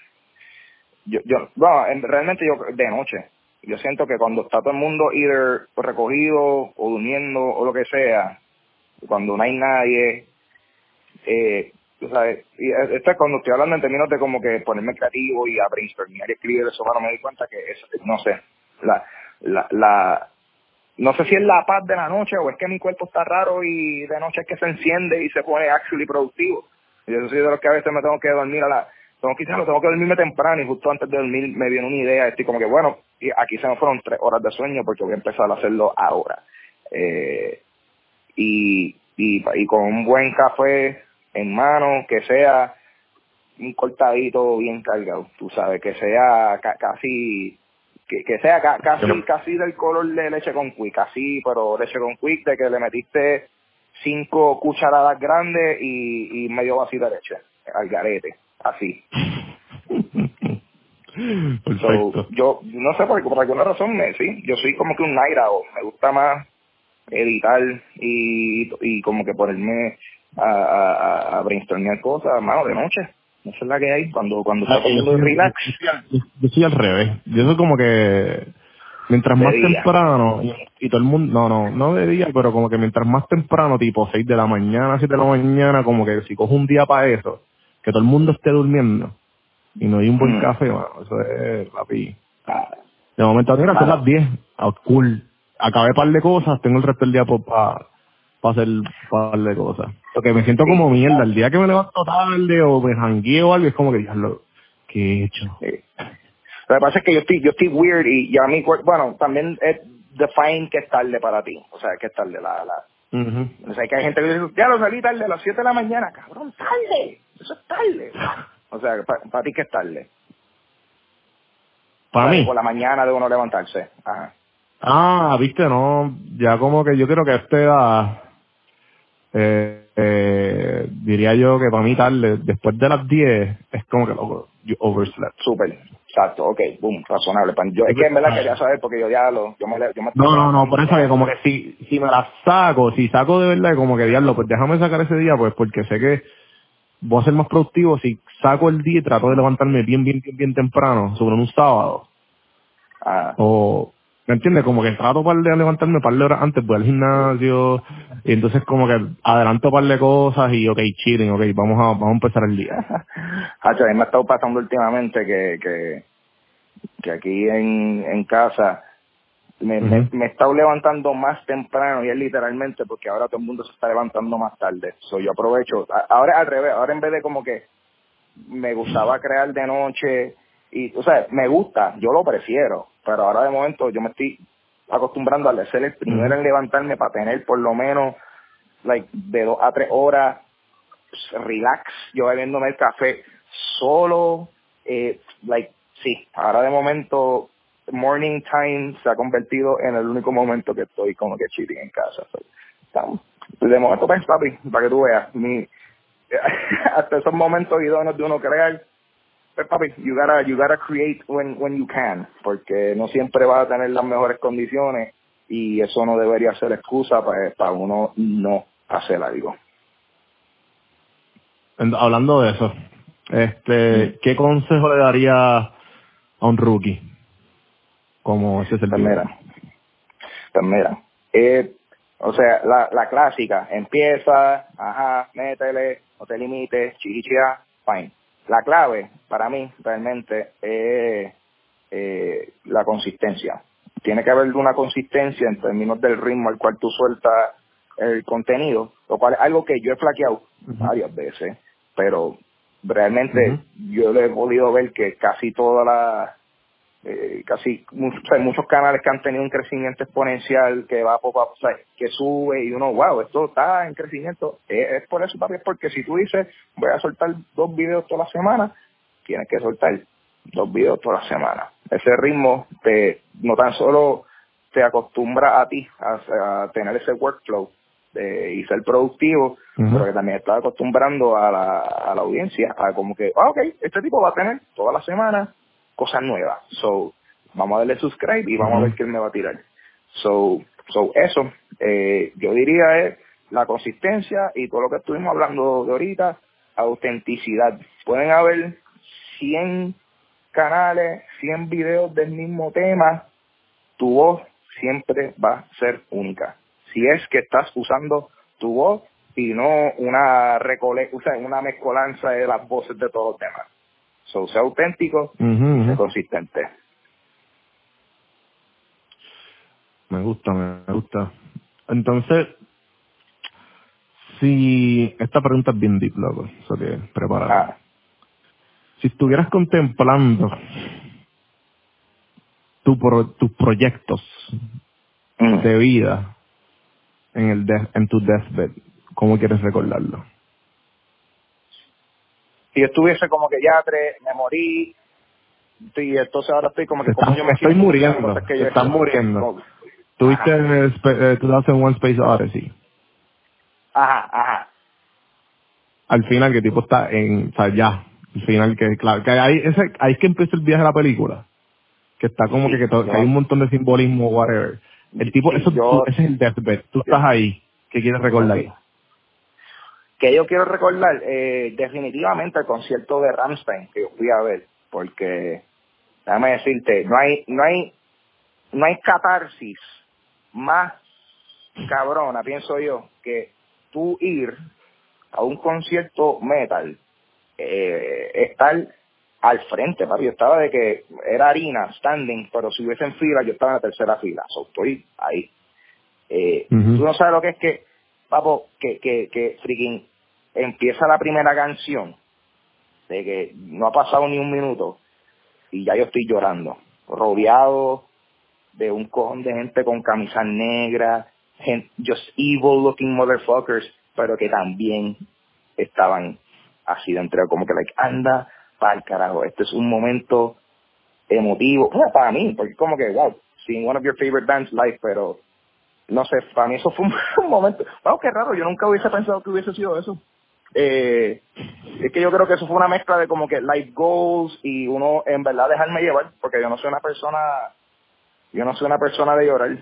Yo, yo, bueno, en- realmente yo de noche. Yo siento que cuando está todo el mundo either recogido o durmiendo o lo que sea, cuando no hay nadie, eh, tú sabes, y esto es cuando estoy hablando en términos de como que ponerme creativo y a y escribir eso, mano, me di cuenta que es, no sé, la, la, la, no sé si es la paz de la noche o es que mi cuerpo está raro y de noche es que se enciende y se pone actually productivo. Y yo soy de los que a veces me tengo que dormir a la, tengo que, claro, tengo que dormirme temprano y justo antes de dormir me viene una idea, estoy como que bueno, aquí se me fueron tres horas de sueño porque voy a empezar a hacerlo ahora. Eh, y, y, y con un buen café en mano, que sea un cortadito bien cargado, tú sabes, que sea ca- casi que, que sea ca- casi casi del color de leche con quick, así, pero leche con quick de que le metiste cinco cucharadas grandes y, y medio vasito de leche al garete, así. So, yo no sé por, por alguna razón me sí, yo soy como que un night owl, me gusta más editar y, y como que ponerme a, a, a- brainstormear cosas, mano, de noche. Esa es la que hay cuando cuando está todo el relax. Yo, yo soy al revés. Yo soy como que mientras De más día. temprano y, y todo el mundo, no, no, no de día, pero como que mientras más temprano, tipo 6 de la mañana, 7 de la mañana, como que si cojo un día para eso, que todo el mundo esté durmiendo y no hay un buen Mm. café, mano, eso es papi. Ah, De momento, mira, son las 10, ah, cool. Acabé par de cosas, tengo el resto del día para hacer par de cosas. Porque me siento como mierda. El día que me levanto tarde o me jangueo o algo, es como que, diablo, ¿qué he hecho? sí. Lo que pasa es que yo estoy, yo estoy weird y ya mi cuerpo, bueno, también es define que es tarde para ti. O sea, que es tarde la, la, Ujú. o sea, que hay gente que dice, ya lo salí tarde a las 7 de la mañana, cabrón, tarde, eso es tarde. O sea, para ti que es tarde. Para O sea, mí. Por la mañana de uno levantarse. Ajá. Ah, viste, no, ya como que yo creo que a esta edad, eh, eh, diría yo que para mí tarde, después de las 10, es como que loco, yo overslept. Súper. Exacto, ok, boom, razonable. Yo, es que en verdad quería saber porque yo ya lo, yo me, yo me No, no, no, por eso que como que si, si me las saco, si saco de verdad, como que diablo, pues déjame sacar ese día, pues porque sé que voy a ser más productivo si saco el día y trato de levantarme bien, bien, bien, bien temprano, sobre un sábado. Ah, O, ¿me entiendes? Como que trato par de levantarme un par de horas antes, voy al gimnasio, y entonces como que adelanto un par de cosas y ok, chilling, ok, vamos a, vamos a empezar el día. Hacho, a mí me ha estado pasando últimamente que, que que aquí en, en casa me, me, Ujú. me he estado levantando más temprano y es literalmente porque ahora todo el mundo se está levantando más tarde. So, yo aprovecho, ahora al revés, ahora en vez de como que me gustaba crear de noche y, o sea, me gusta, yo lo prefiero, pero ahora de momento yo me estoy acostumbrando a ser el primero en levantarme para tener por lo menos like de dos a tres horas relax, yo bebiéndome el café solo, eh, like, sí, ahora de momento morning time se ha convertido en el único momento que estoy como que chilling en casa. So, de momento, pues, papi, para que tú veas, mi, hasta esos momentos idóneos de uno crear, pues, papi, you gotta, you gotta create when, when you can, porque no siempre vas a tener las mejores condiciones y eso no debería ser excusa para, para uno no hacer algo. Hablando de eso, Mm. este, ¿qué consejo le daría a un rookie? Como ese es el Pues mira, pues mira, eh, o sea, la, la clásica, empieza, ajá, métele, no te limites, chichichia, fine. La clave para mí realmente es eh, la consistencia. Tiene que haber una consistencia en términos del ritmo al cual tú sueltas el contenido, lo cual es algo que yo he flaqueado varias veces, pero realmente yo le he podido ver que casi todas las eh, casi mu- o sea, muchos canales que han tenido un crecimiento exponencial que va poco a, o sea, que sube y uno wow esto está en crecimiento es, es por eso papi es porque si tú dices voy a soltar dos videos toda la semana tienes que soltar dos videos toda la semana. Ese ritmo te no tan solo te acostumbra a ti a, a tener ese workflow de, y ser productivo pero que también estás acostumbrando a la, a la audiencia a como que ah ok este tipo va a tener toda la semana cosas nuevas. So, vamos a darle subscribe y vamos a ver quién me va a tirar. So, so eso, eh, yo diría es la consistencia y todo lo que estuvimos hablando de ahorita, autenticidad. Pueden haber 100 canales, 100 videos del mismo tema, tu voz siempre va a ser única. Si es que estás usando tu voz y no una recole o sea, una mezcolanza de las voces de todos los demás. So, sea auténtico, sea consistente. Me gusta, me gusta. Entonces, si esta pregunta es bien deep, loco, eso que prepara. Ah, Si estuvieras contemplando tu pro- tus proyectos mm. de vida en el death- en tu deathbed, ¿cómo quieres recordarlo? Si yo estuviese como que ya tres, me morí, y entonces ahora estoy como que como yo me estoy muriendo, que yo- estás muriendo. Como- Tuviste Ajá. en el eh, 2001 Space Odyssey. Ajá, ajá. Al final que tipo está en, o sea, ya, al final que, claro, que ahí, ese, ahí es que empieza el viaje de la película. Que está como Sí, que, que, que hay un montón de simbolismo, whatever. El tipo, Sí, eso, yo- tú- ese es el deathbed. Tú estás ahí. ¿Qué quieres recordar? Que yo quiero recordar eh, definitivamente el concierto de Ramstein que yo fui a ver porque déjame decirte no hay no hay no hay catarsis más cabrona pienso yo que tú ir a un concierto metal eh, estar al frente papi. Yo estaba de que era harina standing pero si hubiesen fila yo estaba en la tercera fila. So, estoy ahí. Eh, tú no sabes lo que es que, papo, que, que, que freaking empieza la primera canción, de que no ha pasado ni un minuto, y ya yo estoy llorando, rodeado de un cojón de gente con camisas negras, just evil looking motherfuckers, pero que también estaban así dentro, como que like, anda para el carajo, este es un momento emotivo, bueno, para mí, porque como que, wow, seeing one of your favorite bands live, pero no sé, para mí eso fue un, un momento, wow, qué raro, yo nunca hubiese pensado que hubiese sido eso. Eh, es que yo creo que eso fue una mezcla de como que life goals y uno en verdad dejarme llevar, porque yo no soy una persona, yo no soy una persona de llorar,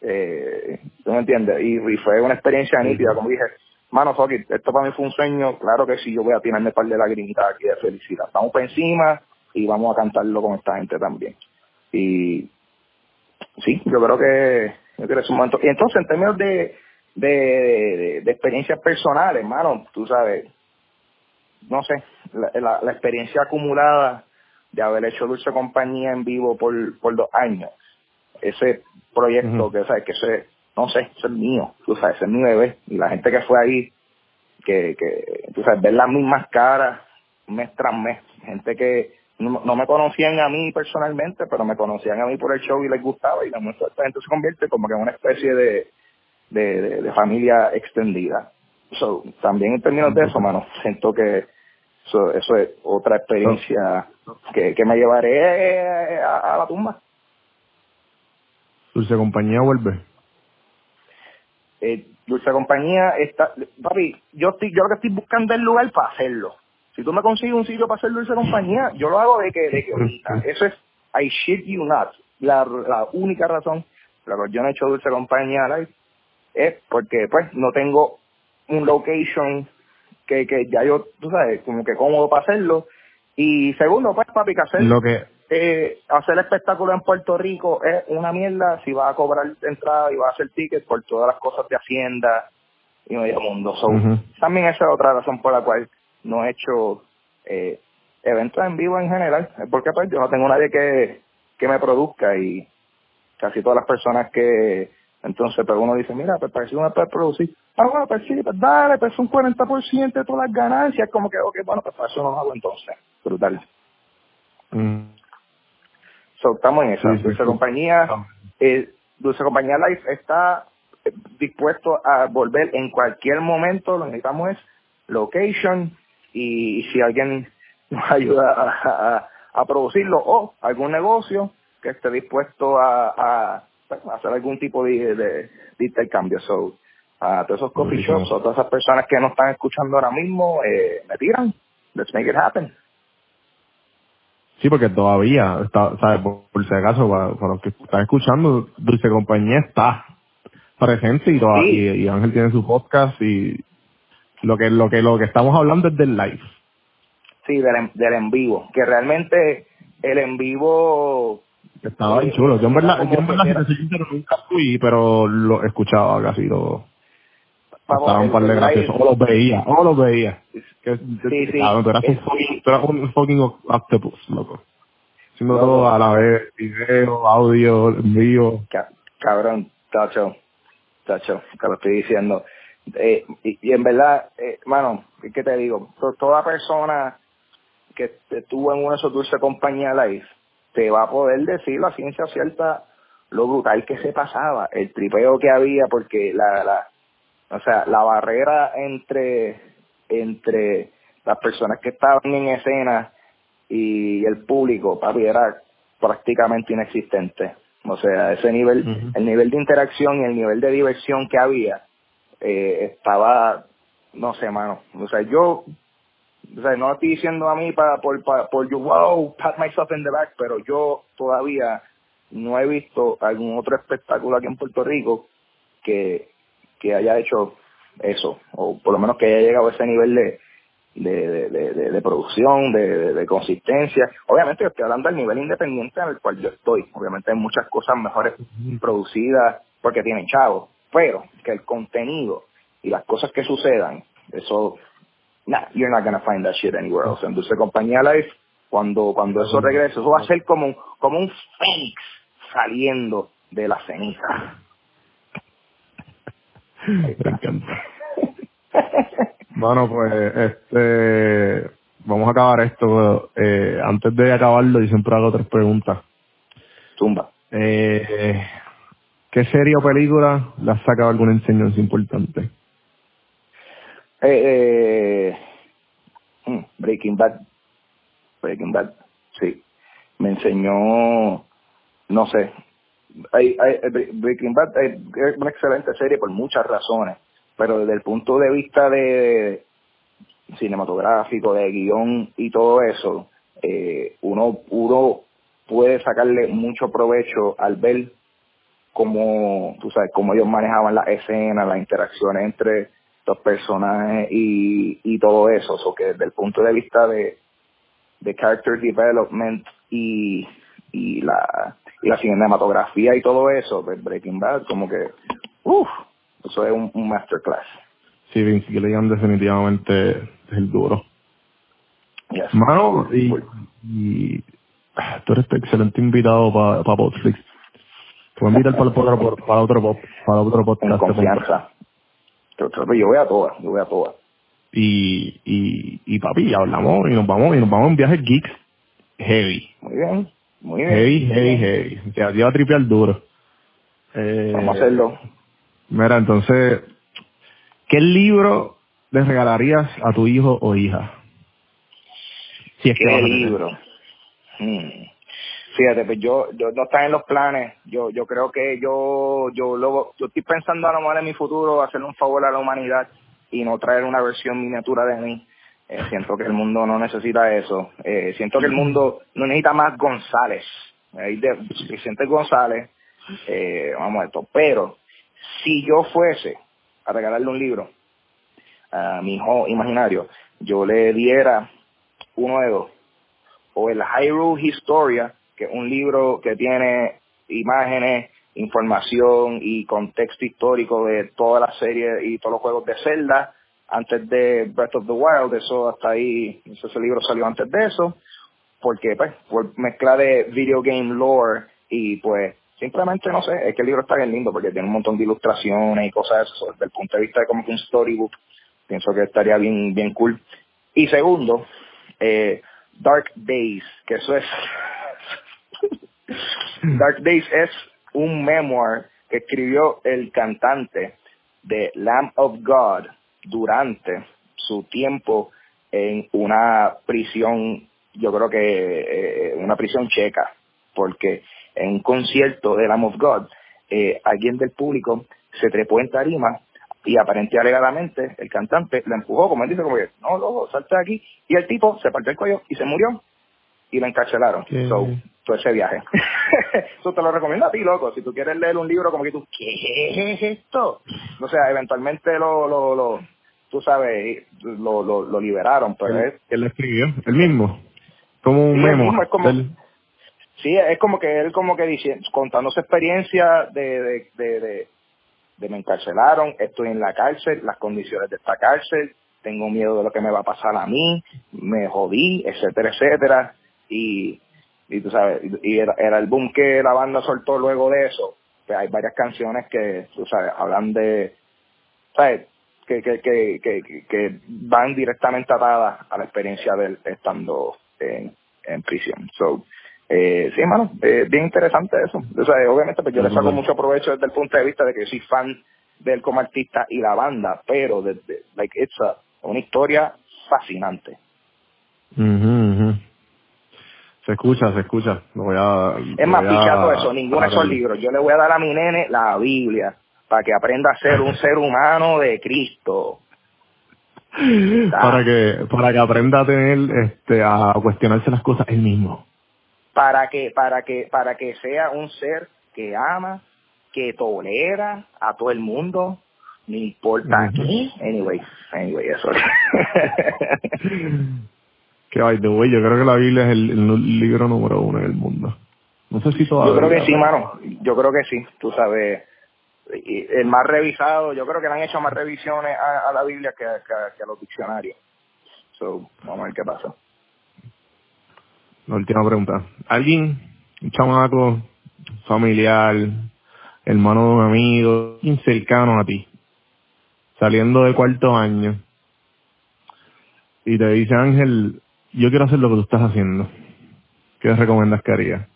eh, ¿tú me entiendes? Y, y fue una experiencia nítida, como dije, mano, fuck it, esto para mí fue un sueño, claro que sí, yo voy a tirarme un par de lagrimitas aquí de felicidad, vamos por encima y vamos a cantarlo con esta gente también. Y sí, yo creo que, yo creo que es un momento. Y entonces, en términos de, de, de, de experiencias personales, hermano, tú sabes, no sé, la, la, la experiencia acumulada de haber hecho Dulce Compañía en vivo por, por dos años, ese proyecto que, ¿sabes? Que ese, no sé, ese es mío, tú sabes, ese es mi bebé. Y la gente que fue ahí, que, que tú sabes, ver las mismas caras mes tras mes. Gente que no, no me conocían a mí personalmente, pero me conocían a mí por el show y les gustaba. Y la gente se convierte como que en una especie de, de, de- de familia extendida. So, también en términos de eso, mano, siento que eso, eso es otra experiencia que, que me llevaré a, a la tumba. Dulce Compañía vuelve. Eh, Dulce Compañía está, papi, yo estoy, yo lo que estoy buscando es el lugar para hacerlo. Si tú me consigues un sitio para hacer Dulce Compañía, yo lo hago de que, de que ahorita. Eso es, I shit you not. La, la única razón por la que yo no he hecho Dulce Compañía live es porque, pues, no tengo un location que, que ya yo, tú sabes, como que cómodo para hacerlo. Y segundo, pues, papi, que hacer Lo que, eh, hacer espectáculo en Puerto Rico es una mierda si vas a cobrar entrada y vas a hacer tickets por todas las cosas de Hacienda y medio mundo. So. También esa es otra razón por la cual no he hecho eh, eventos en vivo en general. Porque pues yo no tengo nadie que, que me produzca y casi todas las personas que entonces pero uno dice, mira, pues para si uno puede producir, ah, bueno, pues sí, pues dale, pues un 40% de todas las ganancias, como que, ok, bueno, pues para eso no lo hago entonces. Brutal. mm, So, estamos en eso. Sí, Dulce sí. Compañía, eh, Dulce Compañía Live está eh, dispuesto a volver en cualquier momento. Lo que necesitamos es location y, si alguien nos ayuda a, a- a producirlo o algún negocio que esté dispuesto a, a, a hacer algún tipo de, de, de intercambio. So, a todos esos coffee shops o todas esas personas que nos están escuchando ahora mismo, eh, me tiran. Let's make it happen. Sí, porque todavía, está, ¿sabes? Por, por si acaso, para, para los que están escuchando, Dulce Compañía está presente y, toda- Sí. y, y Ángel tiene su podcast y lo que, lo que, lo que estamos hablando es del live. Sí, del, en- del en vivo. Que realmente el en vivo Estaba bien Sí, chulo. Yo en verdad, yo en verdad, si te soy sincero, nunca fui, pero lo escuchaba casi todo. Vamos, Estaban un par de graciosos. live- O los veía, o los veía. Que, Sí, sí. cabrón, tú eras, un fucking, tú eras un fucking octopus, loco. Haciendo todo a la vez, video, audio, en vivo. Ca- cabrón, tacho, tacho, te lo estoy diciendo. Eh, y, y en verdad, eh, mano, ¿qué te digo? To- toda persona que estuvo en una de esos dulces compañía live te va a poder decir la ciencia cierta lo brutal que se pasaba, el tripeo que había, porque la, la o sea, la barrera entre entre las personas que estaban en escena y el público, papi, era prácticamente inexistente. O sea, ese nivel, el nivel de interacción y el nivel de diversión que había, eh, estaba, no sé, mano. O sea, yo, o sea, no estoy diciendo a mí para, por, para, por yo, wow, pat myself in the back, pero yo todavía no he visto algún otro espectáculo aquí en Puerto Rico que, que haya hecho eso, o por lo menos que haya llegado a ese nivel de, de, de, de- producción, de, de- de consistencia. Obviamente yo estoy hablando del nivel independiente en el cual yo estoy. Obviamente hay muchas cosas mejores producidas porque tienen chavos, pero que el contenido y las cosas que sucedan, eso, nah, you're not gonna find that shit anywhere else. En Dulce Compañía Live, cuando, cuando eso regrese, eso va a ser como, un- como un fénix saliendo de la ceniza. Me encanta. Bueno, pues, este, vamos a acabar esto. Eh, antes de acabarlo, yo siempre hago tres preguntas. Zumba. Eh, ¿Qué serie o película le has sacado alguna enseñanza importante? Eh, eh, mm, Breaking Bad. Breaking Bad, sí. Me enseñó, no sé. Hay, hay- Bre- Breaking Bad es una excelente serie por muchas razones, pero desde el punto de vista de cinematográfico, de guion y todo eso, eh, uno, uno puede sacarle mucho provecho al ver cómo, tú sabes, cómo ellos manejaban las escenas, las interacciones entre los personajes y, y todo eso. O que desde el punto de vista de, de character development y, y la y la cinematografía y todo eso, pues Breaking Bad, como que, uff, eso es un, un masterclass. Sí, Vince Gilligan definitivamente es el duro. Yes. Mano, y, y tú eres excelente invitado para pa. Te voy a invitar para, para, para, para otro, para otro podcast. Con confianza. Yo, yo- voy a todas, yo voy a todas. Y, y, y papi, hablamos y nos vamos, y nos vamos en viajes geeks heavy. Muy bien, muy bien. Heavy, heavy, heavy. O sea, te iba a tripear duro. Eh, Vamos a hacerlo. Mira, entonces, ¿qué libro le regalarías a tu hijo o hija? Si es que ¿Qué tener. libro? Hmm. Fíjate, pues yo, yo no está en los planes. Yo, yo creo que yo, yo luego, yo estoy pensando a lo mejor en mi futuro hacerle un favor a la humanidad y no traer una versión miniatura de mí. Eh, siento que el mundo no necesita eso. Eh, siento que el mundo no necesita más González. Hay González, eh, vamos a esto. Pero si yo fuese a regalarle un libro a mi hijo imaginario, yo le diera uno de dos o el Hyrule Historia, que es un libro que tiene imágenes, información y contexto histórico de toda la serie y todos los juegos de Zelda antes de Breath of the Wild, eso hasta ahí, ese libro salió antes de eso, porque pues, por mezcla de video game lore y pues simplemente no sé, es que el libro está bien lindo porque tiene un montón de ilustraciones y cosas de eso, desde el punto de vista de como que un storybook, pienso que estaría bien, bien cool. Y segundo, eh, Dark Days, que eso es Dark Days es un memoir que escribió el cantante de Lamb of God durante su tiempo en una prisión, yo creo que eh, una prisión checa, porque en un concierto de Lamb of God, eh, alguien del público se trepó en tarima y aparentemente alegadamente el cantante le empujó, como él dice, como que, no, loco, salte de aquí, y el tipo se partió el cuello y se murió y lo encarcelaron. Todo ese viaje. Eso te lo recomiendo a ti, loco. Si tú quieres leer un libro como que tú, ¿qué es esto? O sea, eventualmente lo, lo, lo tú sabes, lo, lo, lo liberaron, pero es, ¿Quién lo escribió? ¿El mismo? Como un Sí, memo. es como- sí, es como que él como que dice, contando su experiencia de, de, de, de, de me encarcelaron, estoy en la cárcel, las condiciones de esta cárcel, tengo miedo de lo que me va a pasar a mí, me jodí, etcétera, etcétera, y, y tú sabes, y era el boom que la banda soltó luego de eso, que hay varias canciones que, tú sabes, hablan de, ¿sabes? Que, que, que, que, que- van directamente atadas a la experiencia de él estando en, en prisión. So, eh, sí, hermano, eh, bien interesante eso. O sea, obviamente, pues yo le saco mucho provecho desde el punto de vista de que soy fan de él como artista y la banda, pero desde, like, it's a, una historia fascinante. Se escucha, se escucha. Lo voy a, Es más, voy a- eso, ninguno de esos libros. Yo le voy a dar a mi nene la Biblia para que aprenda a ser un ser humano de Cristo. Para que, para que aprenda a tener, este, a cuestionarse las cosas él mismo. para que para que para que sea un ser que ama que tolera a todo el mundo no importa Ujú. qué anyway anyway eso Que by the way, yo creo que la Biblia es el, el libro número uno en el mundo. No sé si todavía. yo creo que sí mano. Yo creo que sí tú sabes. El más revisado yo creo que le han hecho más revisiones a, a la Biblia que, a- que a- que a los diccionarios. So vamos a ver qué pasa. La última pregunta. ¿Alguien, un chamaco, familiar, hermano de un amigo, alguien cercano a ti, saliendo de cuarto año, y te dice, Ángel, yo quiero hacer lo que tú estás haciendo? ¿Qué recomiendas que haría?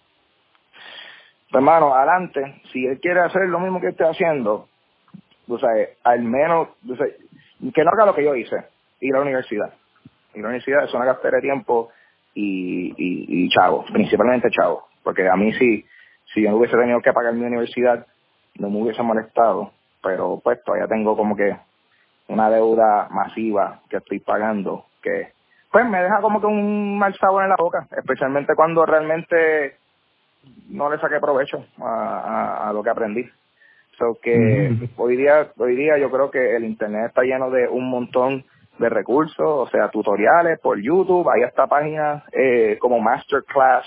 Hermano, adelante. Si él quiere hacer lo mismo que estoy haciendo, tú sabes, al menos, tú sabes, que no haga lo que yo hice, ir a la universidad. Ir a la universidad es una gastera de tiempo y, y, y chavo, principalmente chavo. Porque a mí sí, si yo no hubiese tenido que pagar mi universidad, no me hubiese molestado. Pero pues todavía tengo como que una deuda masiva que estoy pagando que pues me deja como que un mal sabor en la boca, especialmente cuando realmente no le saqué provecho a, a, a lo que aprendí. So que Ujú. hoy día, hoy día yo creo que el internet está lleno de un montón de recursos, o sea, tutoriales por YouTube, hay hasta páginas eh, como Masterclass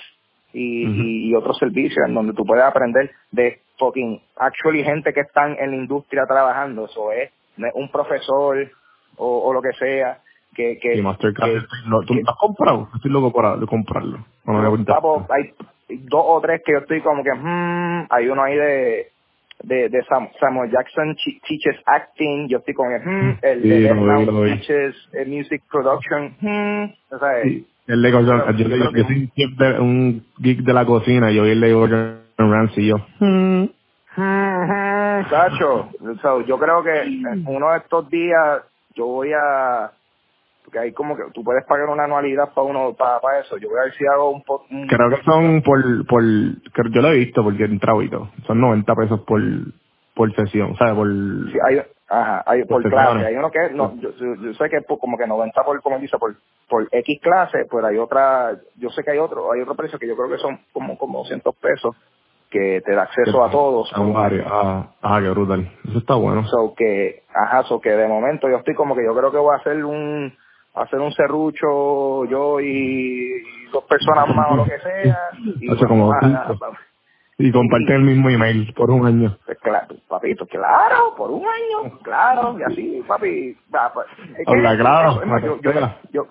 y, y, y otros servicios en donde tú puedes aprender de fucking actually gente que están en la industria trabajando, eso es, un profesor o, o lo que sea, que, que, Y Mastercard, que- lo- ¿tú que- lo has comprado? Estoy loco para de comprarlo. Bueno, me voy a pintar. Papo, hay dos o tres que yo estoy como que, hmm, hay uno ahí de de, de Sam- Samuel Jackson teaches acting, yo estoy que, hmm, el Sí, de lo Death vi, Note lo vi. teaches eh, music production, hmm, o sea, Sí, el de Gordon, Yo- soy un geek de, de la cocina, yo vi el de Gordon Ramsay y yo, hmm, hmm, so, yo creo que eh, uno de estos días yo voy a porque hay como que tú puedes pagar una anualidad para uno para, para eso. Yo voy a ver si hago un, po- un creo que son por, por, yo lo he visto porque he entrado y todo, son 90 pesos por, por sesión, ¿sabes? Por, Sí, hay, ajá, hay por Por clase. Hay uno que, no, yo, yo- sé que por- como que 90 por, como dice, por, por X clase, pero hay otra, yo sé que hay otro, hay otro precio que yo creo que son como, como 200 pesos que te da acceso a todos. a varios, ah, ah, qué brutal, eso está bueno. So que, ajá, so que de momento yo estoy como que yo creo que voy a hacer un, hacer un serrucho yo y, dos personas más o lo que sea. Y Hace como a-. Y comparten el mismo email por un año. Pues claro, papito, claro, por un año, claro, y así, papi. pues, es que- claro, eso, yo, yo, yo,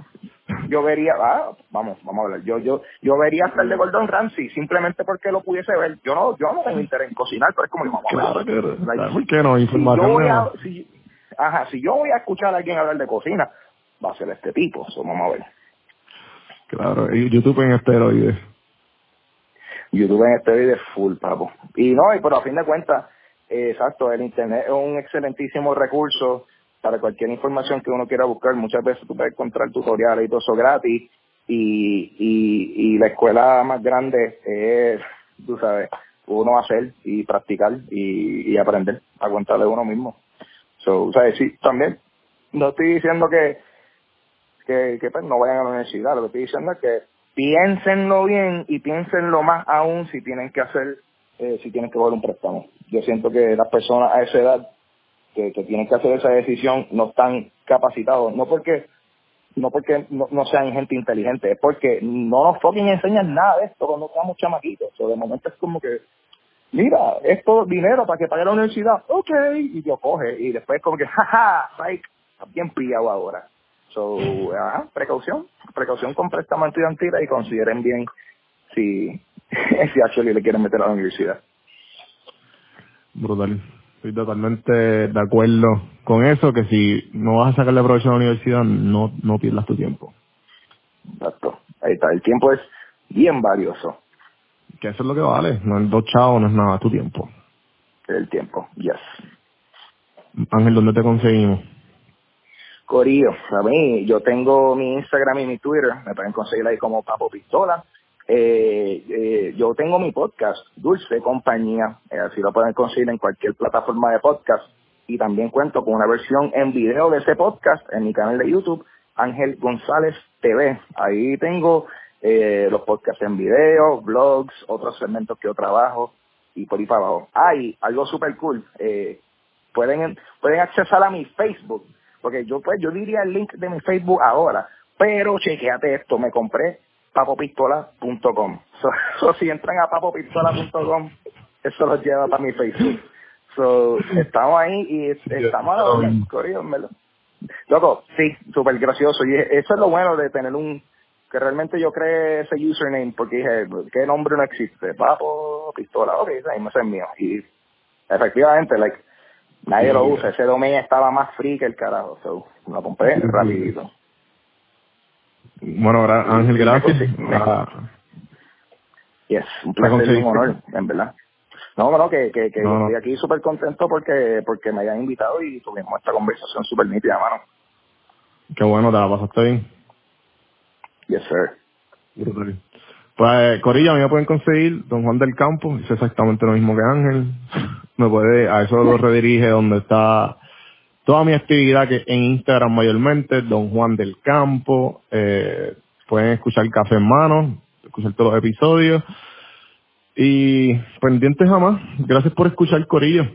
yo vería, ah, vamos, vamos a hablar, yo, yo, yo vería hasta el de Gordon Ramsay, simplemente porque lo pudiese ver. Yo no, yo no tengo interés en cocinar, pero es como, vamos a ver. Claro Like, ¿por qué no? si Información yo voy a, si, ajá, si yo voy a escuchar a alguien hablar de cocina, va a ser este tipo, so, vamos a ver. Claro, y YouTube en esteroides. YouTube en este video es full, papo. Y no, y pero a fin de cuentas, eh, exacto, el Internet es un excelentísimo recurso para cualquier información que uno quiera buscar. Muchas veces tú puedes encontrar tutoriales y todo eso gratis. Y, y, y la escuela más grande es, tú sabes, uno hacer y practicar y, y aprender a cuenta de uno mismo. So, o sea, sí, también, no estoy diciendo que, que, pues, no vayan a la universidad, lo que estoy diciendo es que piénsenlo bien y piénsenlo más aún si tienen que hacer, eh, si tienen que coger un préstamo. Yo siento que las personas a esa edad que, tienen que hacer esa decisión no están capacitados, no porque no porque no, no sean gente inteligente, es porque no nos fucking enseñan nada de esto cuando estamos chamaquitos. De momento es como que, mira, esto dinero para que pague la universidad, ok, y yo coge, y después como que, jaja, psych, estás bien pillado ahora. So, ajá, precaución, precaución con préstamo estudiantil y consideren bien si, si actually le quieren meter a la universidad. Brutal. Estoy totalmente de acuerdo con eso, que si no vas a sacarle provecho a la universidad, no, no pierdas tu tiempo. Exacto. Ahí está, el tiempo es bien valioso, Que eso es lo que vale. No es dos chavos, no es nada, tu tiempo. el tiempo, yes. Ángel, ¿dónde te conseguimos? Corillo, a mí, yo tengo mi Instagram y mi Twitter, me pueden conseguir ahí como Papo Pistola. Eh, eh, yo tengo mi podcast, Dulce Compañía, eh, así lo pueden conseguir en cualquier plataforma de podcast. Y también cuento con una versión en video de ese podcast en mi canal de YouTube, Ángel González TV. Ahí tengo eh, los podcasts en video, blogs, otros segmentos que yo trabajo y por ahí para abajo. Hay algo super cool. Eh, pueden pueden accesar a mi Facebook porque yo pues yo diría el link de mi Facebook ahora pero chequeate esto me compré papopistola.com so, so, si entran a papopistola.com eso los lleva para mi Facebook. So, estamos ahí y es- estamos a la loco sí súper gracioso. Y eso es lo bueno de tener un que realmente yo creé ese username porque dije qué nombre no existe papo pistola ok ese mismo es mío. Y efectivamente like Nadie lo usa. Ese domain estaba más free que el carajo. So, lo compré rapidito. Bueno, gra- Ángel, gracias. Ah, Yes, un ¿Me placer y un honor, en verdad. No, no, que, que, que no. estoy aquí súper contento porque porque me hayan invitado y tuvimos esta conversación súper nítida, mano. qué bueno, te la pasaste bien. Yes, sir. Pues, Corilla, a mí me pueden conseguir Don Juan del Campo, es exactamente lo mismo que Ángel. Me puede, a eso lo redirige donde está toda mi actividad que en Instagram mayormente, Don Juan del Campo. Eh, pueden escuchar Café en Mano, escuchar todos los episodios. Y pendientes jamás. Gracias por escuchar, Corillo.